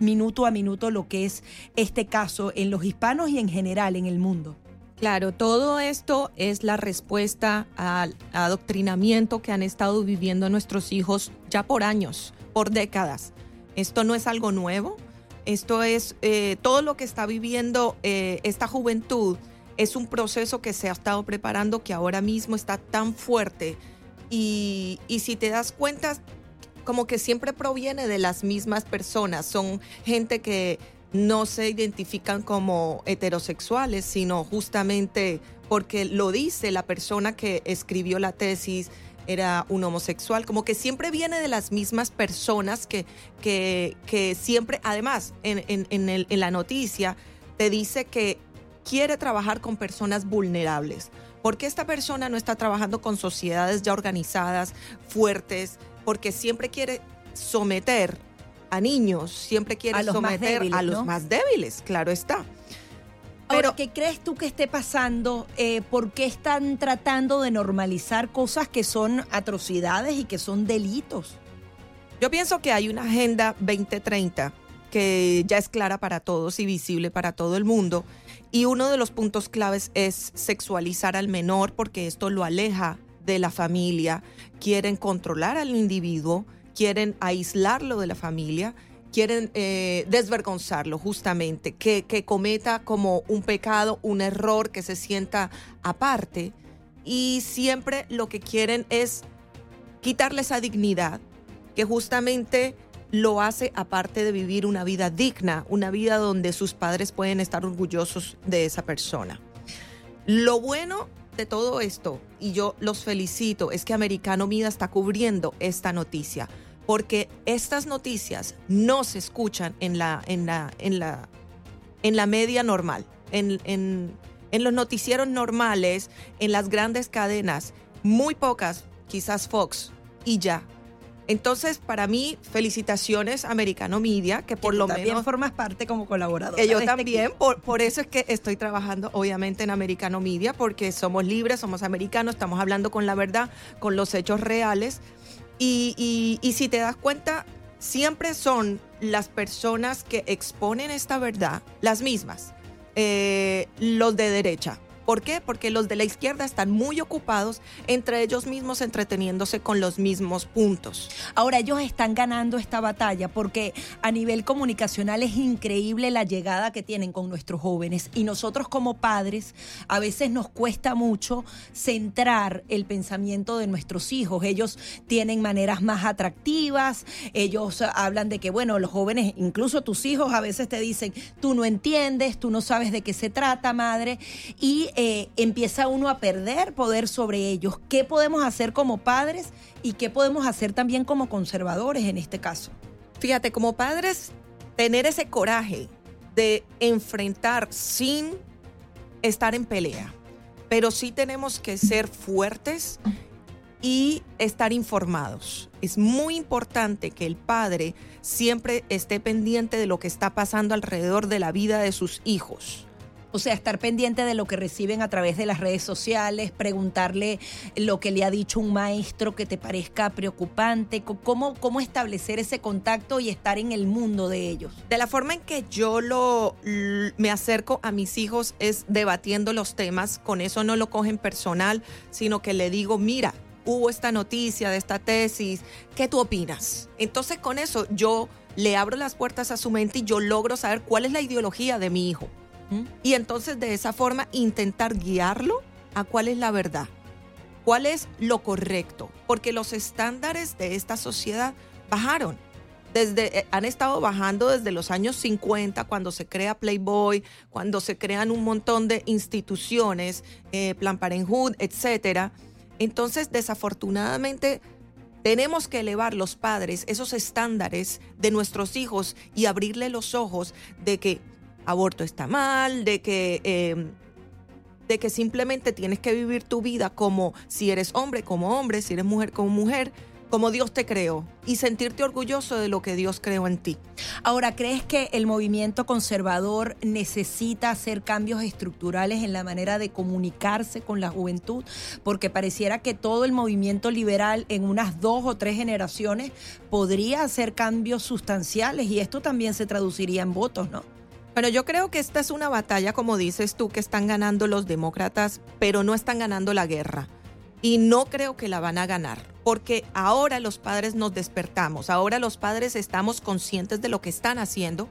minuto a minuto lo que es este caso en los hispanos y en general en el mundo. Claro, todo esto es la respuesta al adoctrinamiento que han estado viviendo nuestros hijos ya por años, por décadas. Esto no es algo nuevo, esto es eh, todo lo que está viviendo eh, esta juventud. Es un proceso que se ha estado preparando que ahora mismo está tan fuerte. Y, y si te das cuenta, como que siempre proviene de las mismas personas. Son gente que no se identifican como heterosexuales, sino justamente porque lo dice la persona que escribió la tesis, era un homosexual, como que siempre viene de las mismas personas que, que, que siempre, además, en, en, en la noticia te dice que quiere trabajar con personas vulnerables. porque esta persona no está trabajando con sociedades ya organizadas, fuertes, porque siempre quiere someter a niños, siempre quiere someter a los más débiles, claro está. Pero, ¿qué crees tú que esté pasando? Eh, ¿Por qué están tratando de normalizar cosas que son atrocidades y que son delitos? Yo pienso que hay una agenda 2030 que ya es clara para todos y visible para todo el mundo. Y uno de los puntos claves es sexualizar al menor porque esto lo aleja de la familia, quieren controlar al individuo, quieren aislarlo de la familia, quieren eh, desvergonzarlo justamente, que, que cometa como un pecado, un error, que se sienta aparte. Y siempre lo que quieren es quitarle esa dignidad, que justamente lo hace aparte de vivir una vida digna, una vida donde sus padres pueden estar orgullosos de esa persona. Lo bueno de todo esto, y yo los felicito, es que Americano Mida está cubriendo esta noticia, porque estas noticias no se escuchan en la, en la, en la, en la media normal, en, en, en los noticieros normales, en las grandes cadenas, muy pocas, quizás Fox, y ya. Entonces, para mí, felicitaciones Americano Media, que por lo también menos... formas parte como colaborador. Que yo también, por, por, eso es que estoy trabajando obviamente en Americano Media, porque somos libres, somos americanos, estamos hablando con la verdad, con los hechos reales. Y, y, y si te das cuenta, siempre son las personas que exponen esta verdad las mismas, eh, los de derecha. ¿Por qué? Porque los de la izquierda están muy ocupados entre ellos mismos entreteniéndose con los mismos puntos. Ahora ellos están ganando esta batalla porque a nivel comunicacional es increíble la llegada que tienen con nuestros jóvenes y nosotros como padres a veces nos cuesta mucho centrar el pensamiento de nuestros hijos. Ellos tienen maneras más atractivas, ellos hablan de que, bueno, los jóvenes, incluso tus hijos a veces te dicen, tú no entiendes, tú no sabes de qué se trata, madre, y eh, empieza uno a perder poder sobre ellos. ¿Qué podemos hacer como padres y qué podemos hacer también como conservadores en este caso? Fíjate, como padres, tener ese coraje de enfrentar sin estar en pelea, pero sí tenemos que ser fuertes y estar informados. Es muy importante que el padre siempre esté pendiente de lo que está pasando alrededor de la vida de sus hijos. O sea, estar pendiente de lo que reciben a través de las redes sociales, preguntarle lo que le ha dicho un maestro que te parezca preocupante, cómo, cómo establecer ese contacto y estar en el mundo de ellos. De la forma en que yo lo me acerco a mis hijos es debatiendo los temas, con eso no lo cogen personal, sino que le digo, mira, hubo esta noticia de esta tesis, ¿qué tú opinas? Entonces con eso yo le abro las puertas a su mente y yo logro saber cuál es la ideología de mi hijo. Y entonces de esa forma intentar guiarlo a cuál es la verdad, cuál es lo correcto, porque los estándares de esta sociedad bajaron. Desde, eh, han estado bajando desde los años 50, cuando se crea Playboy, cuando se crean un montón de instituciones, eh, Plan Parenthood, etcétera. Entonces, desafortunadamente, tenemos que elevar los padres esos estándares de nuestros hijos y abrirle los ojos de que aborto está mal, de que, em, de que simplemente tienes que vivir tu vida como si eres hombre, como hombre, si eres mujer, como mujer, como Dios te creó y sentirte orgulloso de lo que Dios creó en ti. Ahora, ¿crees que el movimiento conservador necesita hacer cambios estructurales en la manera de comunicarse con la juventud? Porque pareciera que todo el movimiento liberal en unas dos o tres generaciones podría hacer cambios sustanciales y esto también se traduciría en votos, ¿no? Bueno, yo creo que esta es una batalla, como dices tú, que están ganando los demócratas, pero no están ganando la guerra. Y no creo que la van a ganar, porque ahora los padres nos despertamos, ahora los padres estamos conscientes de lo que están haciendo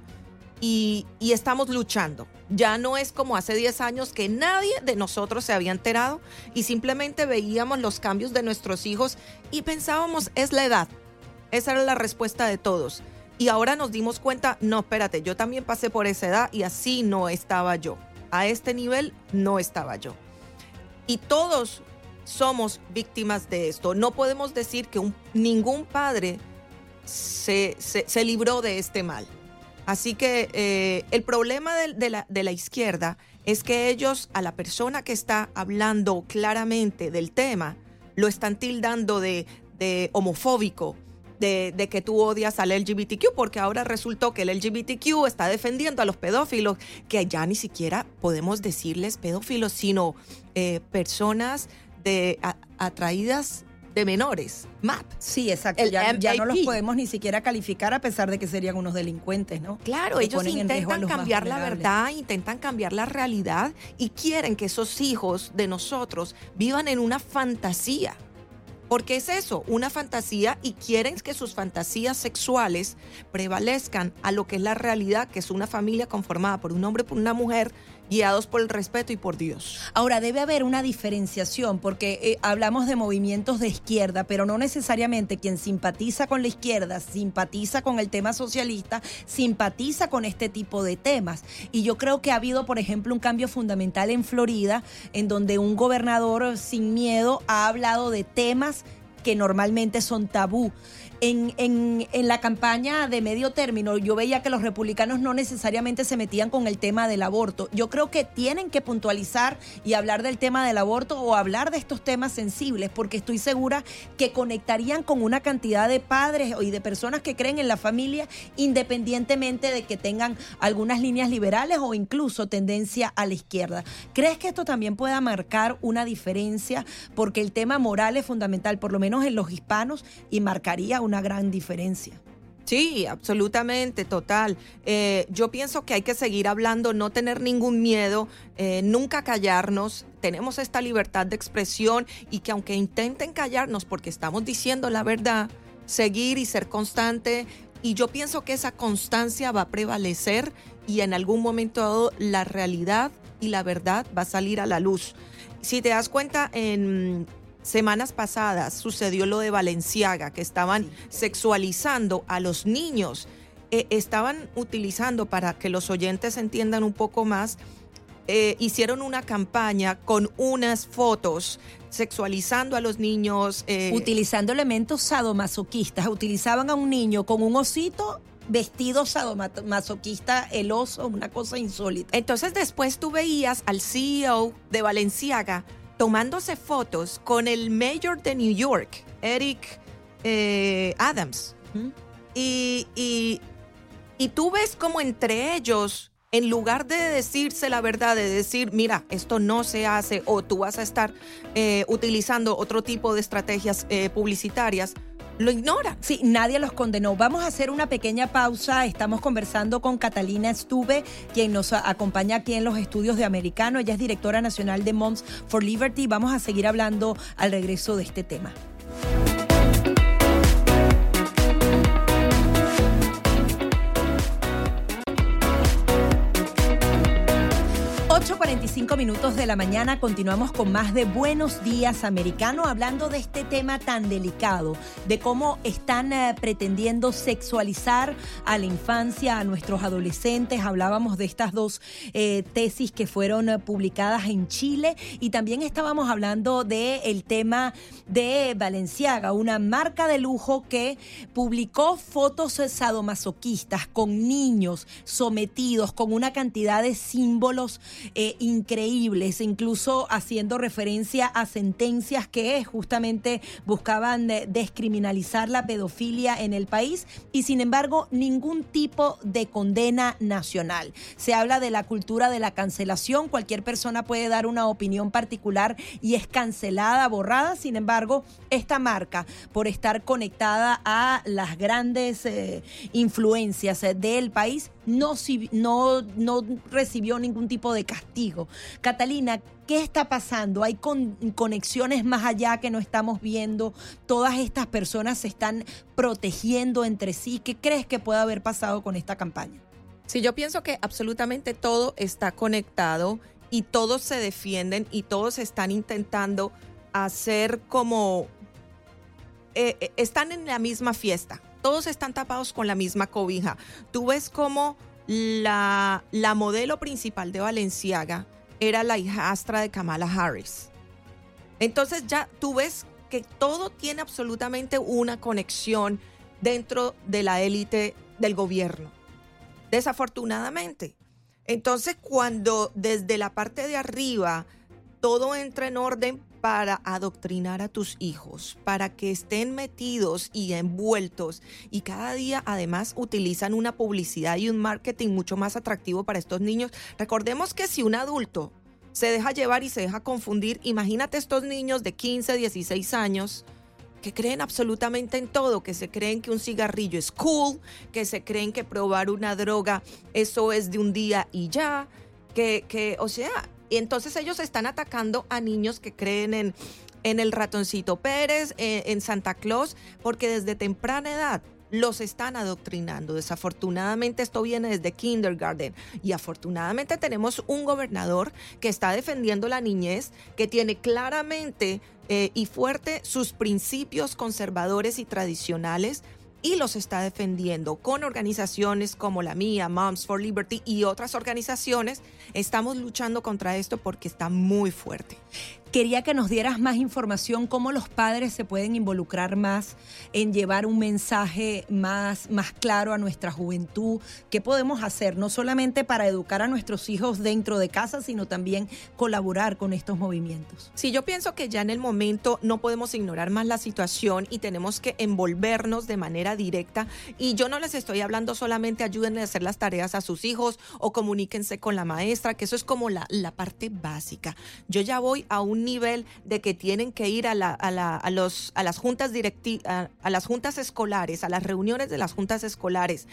y, estamos luchando. Ya no es como hace 10 años que nadie de nosotros se había enterado y simplemente veíamos los cambios de nuestros hijos y pensábamos, es la edad. Esa era la respuesta de todos. Y ahora nos dimos cuenta, no, espérate, yo también pasé por esa edad y así no estaba yo. A este nivel no estaba yo. Y todos somos víctimas de esto. No podemos decir que ningún padre se, libró de este mal. Así que eh, el problema de, la, de, la, izquierda es que ellos a la persona que está hablando claramente del tema lo están tildando de, de homofóbico, de, que tú odias al LGBTQ, porque ahora resultó que el LGBTQ está defendiendo a los pedófilos, que ya ni siquiera podemos decirles pedófilos, sino eh, personas de, atraídas de menores, MAP. Sí, exacto. Ya, ya, no los podemos ni siquiera calificar a pesar de que serían unos delincuentes, ¿no? Claro, ellos intentan cambiar la verdad, intentan cambiar la realidad y quieren que esos hijos de nosotros vivan en una fantasía. Porque es eso, una fantasía y quieren que sus fantasías sexuales prevalezcan a lo que es la realidad, que es una familia conformada por un hombre y por una mujer, guiados por el respeto y por Dios. Ahora, debe haber una diferenciación, porque eh, hablamos de movimientos de izquierda, pero no necesariamente quien simpatiza con la izquierda, simpatiza con el tema socialista, simpatiza con este tipo de temas. Y yo creo que ha habido, por ejemplo, un cambio fundamental en Florida, en donde un gobernador sin miedo ha hablado de temas que normalmente son tabú en, en, en, la campaña de medio término yo veía que los republicanos no necesariamente se metían con el tema del aborto. Yo creo que tienen que puntualizar y hablar del tema del aborto o hablar de estos temas sensibles, porque estoy segura que conectarían con una cantidad de padres y de personas que creen en la familia, independientemente de que tengan algunas líneas liberales o incluso tendencia a la izquierda. ¿Crees que esto también pueda marcar una diferencia? Porque el tema moral es fundamental, por lo menos en los hispanos, y marcaría una una gran diferencia. Sí, absolutamente, total. Eh, yo pienso que hay que seguir hablando, no tener ningún miedo, eh, nunca callarnos. Tenemos esta libertad de expresión y que aunque intenten callarnos porque estamos diciendo la verdad, seguir y ser constante. Y yo pienso que esa constancia va a prevalecer y en algún momento la realidad y la verdad va a salir a la luz. Si te das cuenta, en semanas pasadas sucedió lo de Valenciaga, que estaban sexualizando a los niños. Eh, estaban utilizando, para que los oyentes entiendan un poco más, eh, hicieron una campaña con unas fotos sexualizando a los niños. Eh, Utilizando elementos sadomasoquistas. Utilizaban a un niño con un osito vestido sadomasoquista, el oso, una cosa insólita. Entonces después tú veías al CEO de Valenciaga tomándose fotos con el mayor de New York, Eric eh, Adams. y, y, y tú ves como entre ellos en lugar de decirse la verdad, de decir, mira, esto no se hace o tú vas a estar eh, utilizando otro tipo de estrategias eh, publicitarias, lo ignora. Sí, nadie los condenó. Vamos a hacer una pequeña pausa. Estamos conversando con Catalina Estuve, quien nos acompaña aquí en los estudios de Americano. Ella es directora nacional de Moms for Liberty. Vamos a seguir hablando al regreso de este tema. 8.45 minutos de la mañana continuamos con más de Buenos Días Americano hablando de este tema tan delicado, de cómo están eh, pretendiendo sexualizar a la infancia, a nuestros adolescentes. Hablábamos de estas dos eh, tesis que fueron eh, publicadas en Chile y también estábamos hablando del el tema de Valenciaga, una marca de lujo que publicó fotos sadomasoquistas con niños sometidos con una cantidad de símbolos increíbles, incluso haciendo referencia a sentencias que justamente buscaban descriminalizar la pedofilia en el país y sin embargo ningún tipo de condena nacional. Se habla de la cultura de la cancelación, cualquier persona puede dar una opinión particular y es cancelada, borrada, sin embargo, esta marca, por estar conectada a las grandes eh, influencias del país, no, no, no recibió ningún tipo de castigo. Catalina, ¿qué está pasando? ¿Hay conexiones más allá que no estamos viendo? ¿Todas estas personas se están protegiendo entre sí? ¿Qué crees que puede haber pasado con esta campaña? Sí, yo pienso que absolutamente todo está conectado y todos se defienden y todos están intentando hacer como... Eh, eh, están en la misma fiesta todos están tapados con la misma cobija. Tú ves como la, la modelo principal de Valenciaga era la hijastra de Kamala Harris. Entonces ya tú ves que todo tiene absolutamente una conexión dentro de la élite del gobierno. Desafortunadamente. Entonces cuando desde la parte de arriba todo entra en orden para adoctrinar a tus hijos, para que estén metidos y envueltos y cada día además utilizan una publicidad y un marketing mucho más atractivo para estos niños. Recordemos que si un adulto se deja llevar y se deja confundir, imagínate estos niños de 15, 16 años que creen absolutamente en todo, que se creen que un cigarrillo es cool, que se creen que probar una droga eso es de un día y ya, que, que o sea, y entonces ellos están atacando a niños que creen en, en el ratoncito Pérez, en, en Santa Claus, porque desde temprana edad los están adoctrinando. Desafortunadamente esto viene desde kindergarten y afortunadamente tenemos un gobernador que está defendiendo la niñez, que tiene claramente eh, y fuerte sus principios conservadores y tradicionales y los está defendiendo con organizaciones como la mía, Moms for Liberty y otras organizaciones. Estamos luchando contra esto porque está muy fuerte. Quería que nos dieras más información, cómo los padres se pueden involucrar más en llevar un mensaje más, más claro a nuestra juventud. ¿Qué podemos hacer? No solamente para educar a nuestros hijos dentro de casa, sino también colaborar con estos movimientos. Sí, yo pienso que ya en el momento no podemos ignorar más la situación y tenemos que envolvernos de manera directa. Y yo no les estoy hablando solamente ayúdenle a hacer las tareas a sus hijos o comuníquense con la maestra, que eso es como la, la parte básica. Yo ya voy a un nivel de que tienen que ir a, la, a, la, a los, a las juntas directi las juntas escolares, a las reuniones de las juntas escolares,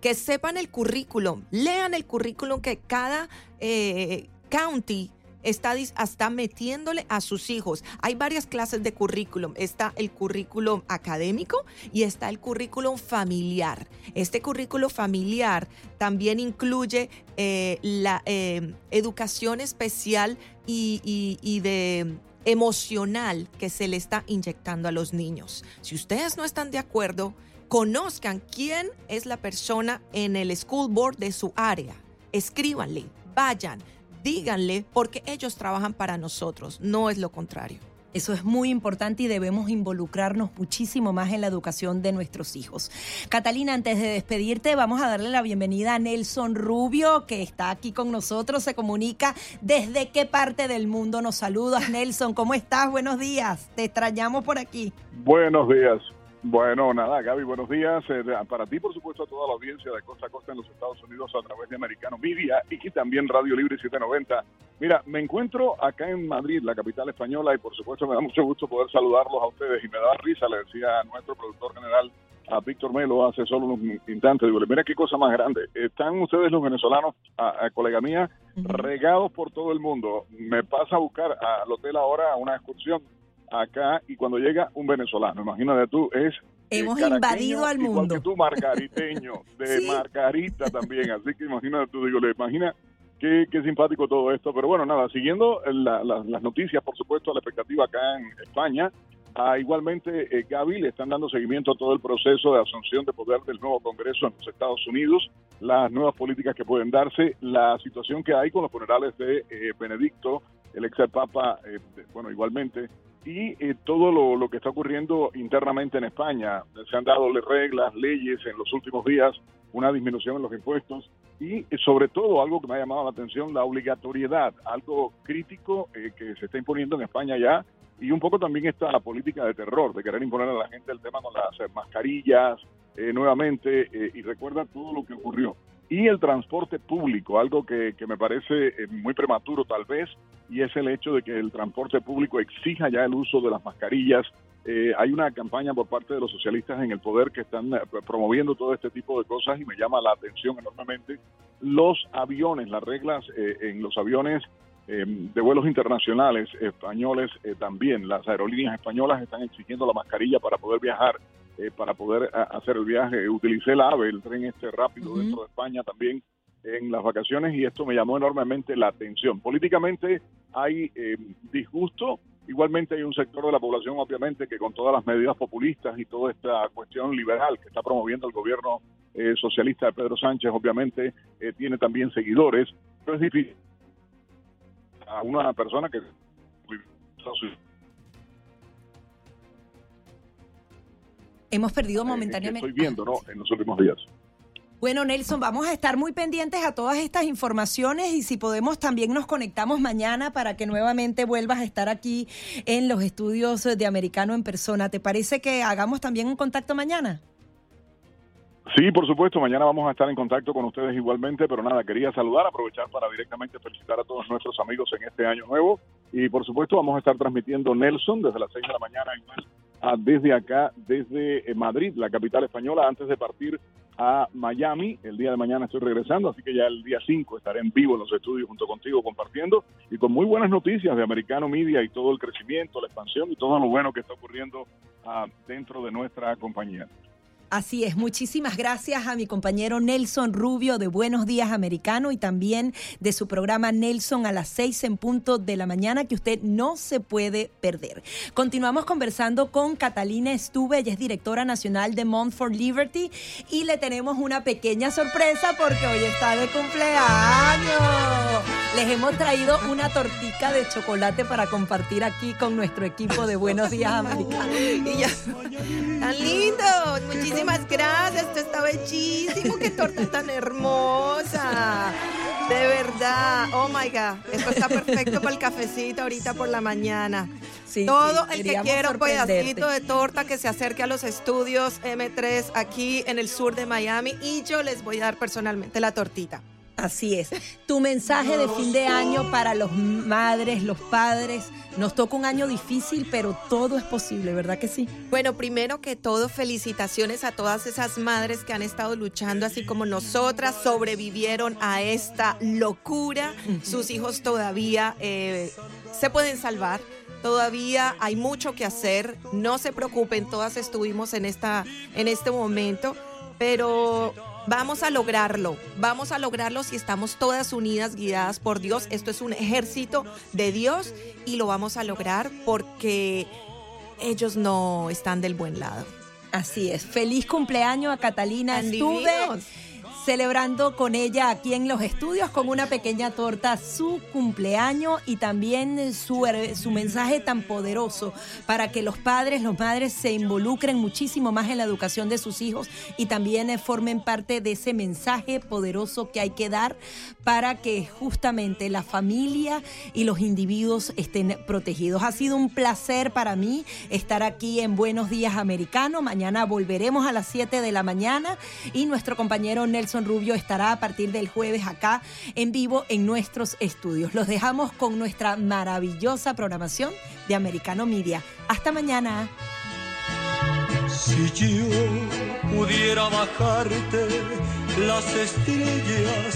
que sepan el currículum, lean el currículum que cada eh, county está, está metiéndole a sus hijos. Hay varias clases de currículum. Está el currículum académico y está el currículum familiar. Este currículum familiar también incluye eh, la eh, educación especial y, y, y de emocional que se le está inyectando a los niños. Si ustedes no están de acuerdo, conozcan quién es la persona en el school board de su área. Escríbanle, vayan, díganle porque ellos trabajan para nosotros, no es lo contrario. Eso es muy importante y debemos involucrarnos muchísimo más en la educación de nuestros hijos. Catalina, antes de despedirte, vamos a darle la bienvenida a Nelson Rubio, que está aquí con nosotros, se comunica desde qué parte del mundo nos saludas. Nelson, ¿cómo estás? Buenos días, te extrañamos por aquí. Buenos días. Bueno, nada, Gaby, buenos días. Eh, para ti, por supuesto, a toda la audiencia de Costa a Costa en los Estados Unidos a través de Americano Media y también Radio Libre 790. Mira, me encuentro acá en Madrid, la capital española, y por supuesto me da mucho gusto poder saludarlos a ustedes. Y me da risa, le decía a nuestro productor general, a Víctor Melo, hace solo unos instantes. Digo, mira qué cosa más grande. Están ustedes, los venezolanos, a, a colega mía, regados por todo el mundo. Me pasa a buscar al hotel ahora una excursión acá y cuando llega un venezolano, imagínate tú, es Hemos invadido al mundo. Que tú, margariteño, de ¿Sí? Margarita también, así que imagínate tú, digo, le imagina qué, qué simpático todo esto, pero bueno, nada, siguiendo la, la, las noticias, por supuesto, la expectativa acá en España, Ah, igualmente, eh, Gaby, le están dando seguimiento a todo el proceso de asunción de poder del nuevo Congreso en los Estados Unidos, las nuevas políticas que pueden darse, la situación que hay con los funerales de eh, Benedicto, el ex papa, eh, bueno, igualmente, y eh, todo lo, lo, que está ocurriendo internamente en España. Se han dado reglas, leyes en los últimos días, una disminución en los impuestos y eh, sobre todo algo que me ha llamado la atención, la obligatoriedad, algo crítico eh, que se está imponiendo en España ya y un poco también está la política de terror, de querer imponer a la gente el tema con las mascarillas eh, nuevamente eh, y recuerda todo lo que ocurrió. Y el transporte público, algo que, que me parece eh, muy prematuro tal vez, y es el hecho de que el transporte público exija ya el uso de las mascarillas. hay una campaña por parte de los socialistas en el poder que están promoviendo todo este tipo de cosas y me llama la atención enormemente. Los aviones, las reglas en los aviones eh, de vuelos internacionales españoles eh, también. Las aerolíneas españolas están exigiendo la mascarilla para poder viajar, eh, para poder hacer el viaje. Utilicé el AVE, el tren este rápido uh -huh. dentro de España también en las vacaciones y esto me llamó enormemente la atención. Políticamente hay disgusto, igualmente hay un sector de la población obviamente que con todas las medidas populistas y toda esta cuestión liberal que está promoviendo el gobierno socialista de Pedro Sánchez obviamente tiene también seguidores, pero es difícil a una persona que hemos perdido momentáneamente. Estoy viendo, ¿no? En los últimos días. Bueno, Nelson, vamos a estar muy pendientes a todas estas informaciones y si podemos también nos conectamos mañana para que nuevamente vuelvas a estar aquí en los estudios de Americano en persona. ¿Te parece que hagamos también un contacto mañana? Sí, por supuesto, mañana vamos a estar en contacto con ustedes igualmente, pero nada, quería saludar, aprovechar para directamente felicitar a todos nuestros amigos en este año nuevo y por supuesto vamos a estar transmitiendo Nelson desde las 6 de la mañana igual a, desde acá, desde eh, Madrid, la capital española, antes de partir a Miami. El día de mañana estoy regresando, así que ya el día 5 estaré en vivo en los estudios junto contigo compartiendo y con muy buenas noticias de Americano Media y todo el crecimiento, la expansión y todo lo bueno que está ocurriendo uh, dentro de nuestra compañía. Así es, muchísimas gracias a mi compañero Nelson Rubio de Buenos Días Americano y también de su programa Nelson a las seis en punto de la mañana que usted no se puede perder. Continuamos conversando con Catalina Estuve, ella es directora nacional de Month for Liberty y le tenemos una pequeña sorpresa porque hoy está de cumpleaños. Les hemos traído una tortica de chocolate para compartir aquí con nuestro equipo de Buenos Días Americano. y ya, tan lindo, muchísimas Muchísimas gracias, esto está bellísimo, qué torta tan hermosa. De verdad, oh my God, esto está perfecto para el cafecito ahorita por la mañana. Sí, Todo sí, el que quiera un pedacito de torta que se acerque a los estudios M3 aquí en el sur de Miami y yo les voy a dar personalmente la tortita. Así es. Tu mensaje de fin de año para los madres, los padres. Nos toca un año difícil, pero todo es posible, ¿verdad que sí? Bueno, primero que todo, felicitaciones a todas esas madres que han estado luchando, así como nosotras, sobrevivieron a esta locura. Sus hijos todavía eh, se pueden salvar. Todavía hay mucho que hacer. No se preocupen, todas estuvimos en, esta, en este momento, pero Vamos a lograrlo, vamos a lograrlo si estamos todas unidas, guiadas por Dios. Esto es un ejército de Dios y lo vamos a lograr porque ellos no están del buen lado. Así es. Feliz cumpleaños a Catalina. Estuve celebrando con ella aquí en los estudios con una pequeña torta su cumpleaños y también su, su mensaje tan poderoso para que los padres, los madres se involucren muchísimo más en la educación de sus hijos y también eh, formen parte de ese mensaje poderoso que hay que dar para que justamente la familia y los individuos estén protegidos. Ha sido un placer para mí estar aquí en Buenos Días Americano. Mañana volveremos a las 7 de la mañana y nuestro compañero Rubio estará a partir del jueves acá en vivo en nuestros estudios. Los dejamos con nuestra maravillosa programación de Americano Media. Hasta mañana. Si yo pudiera bajarte las estrellas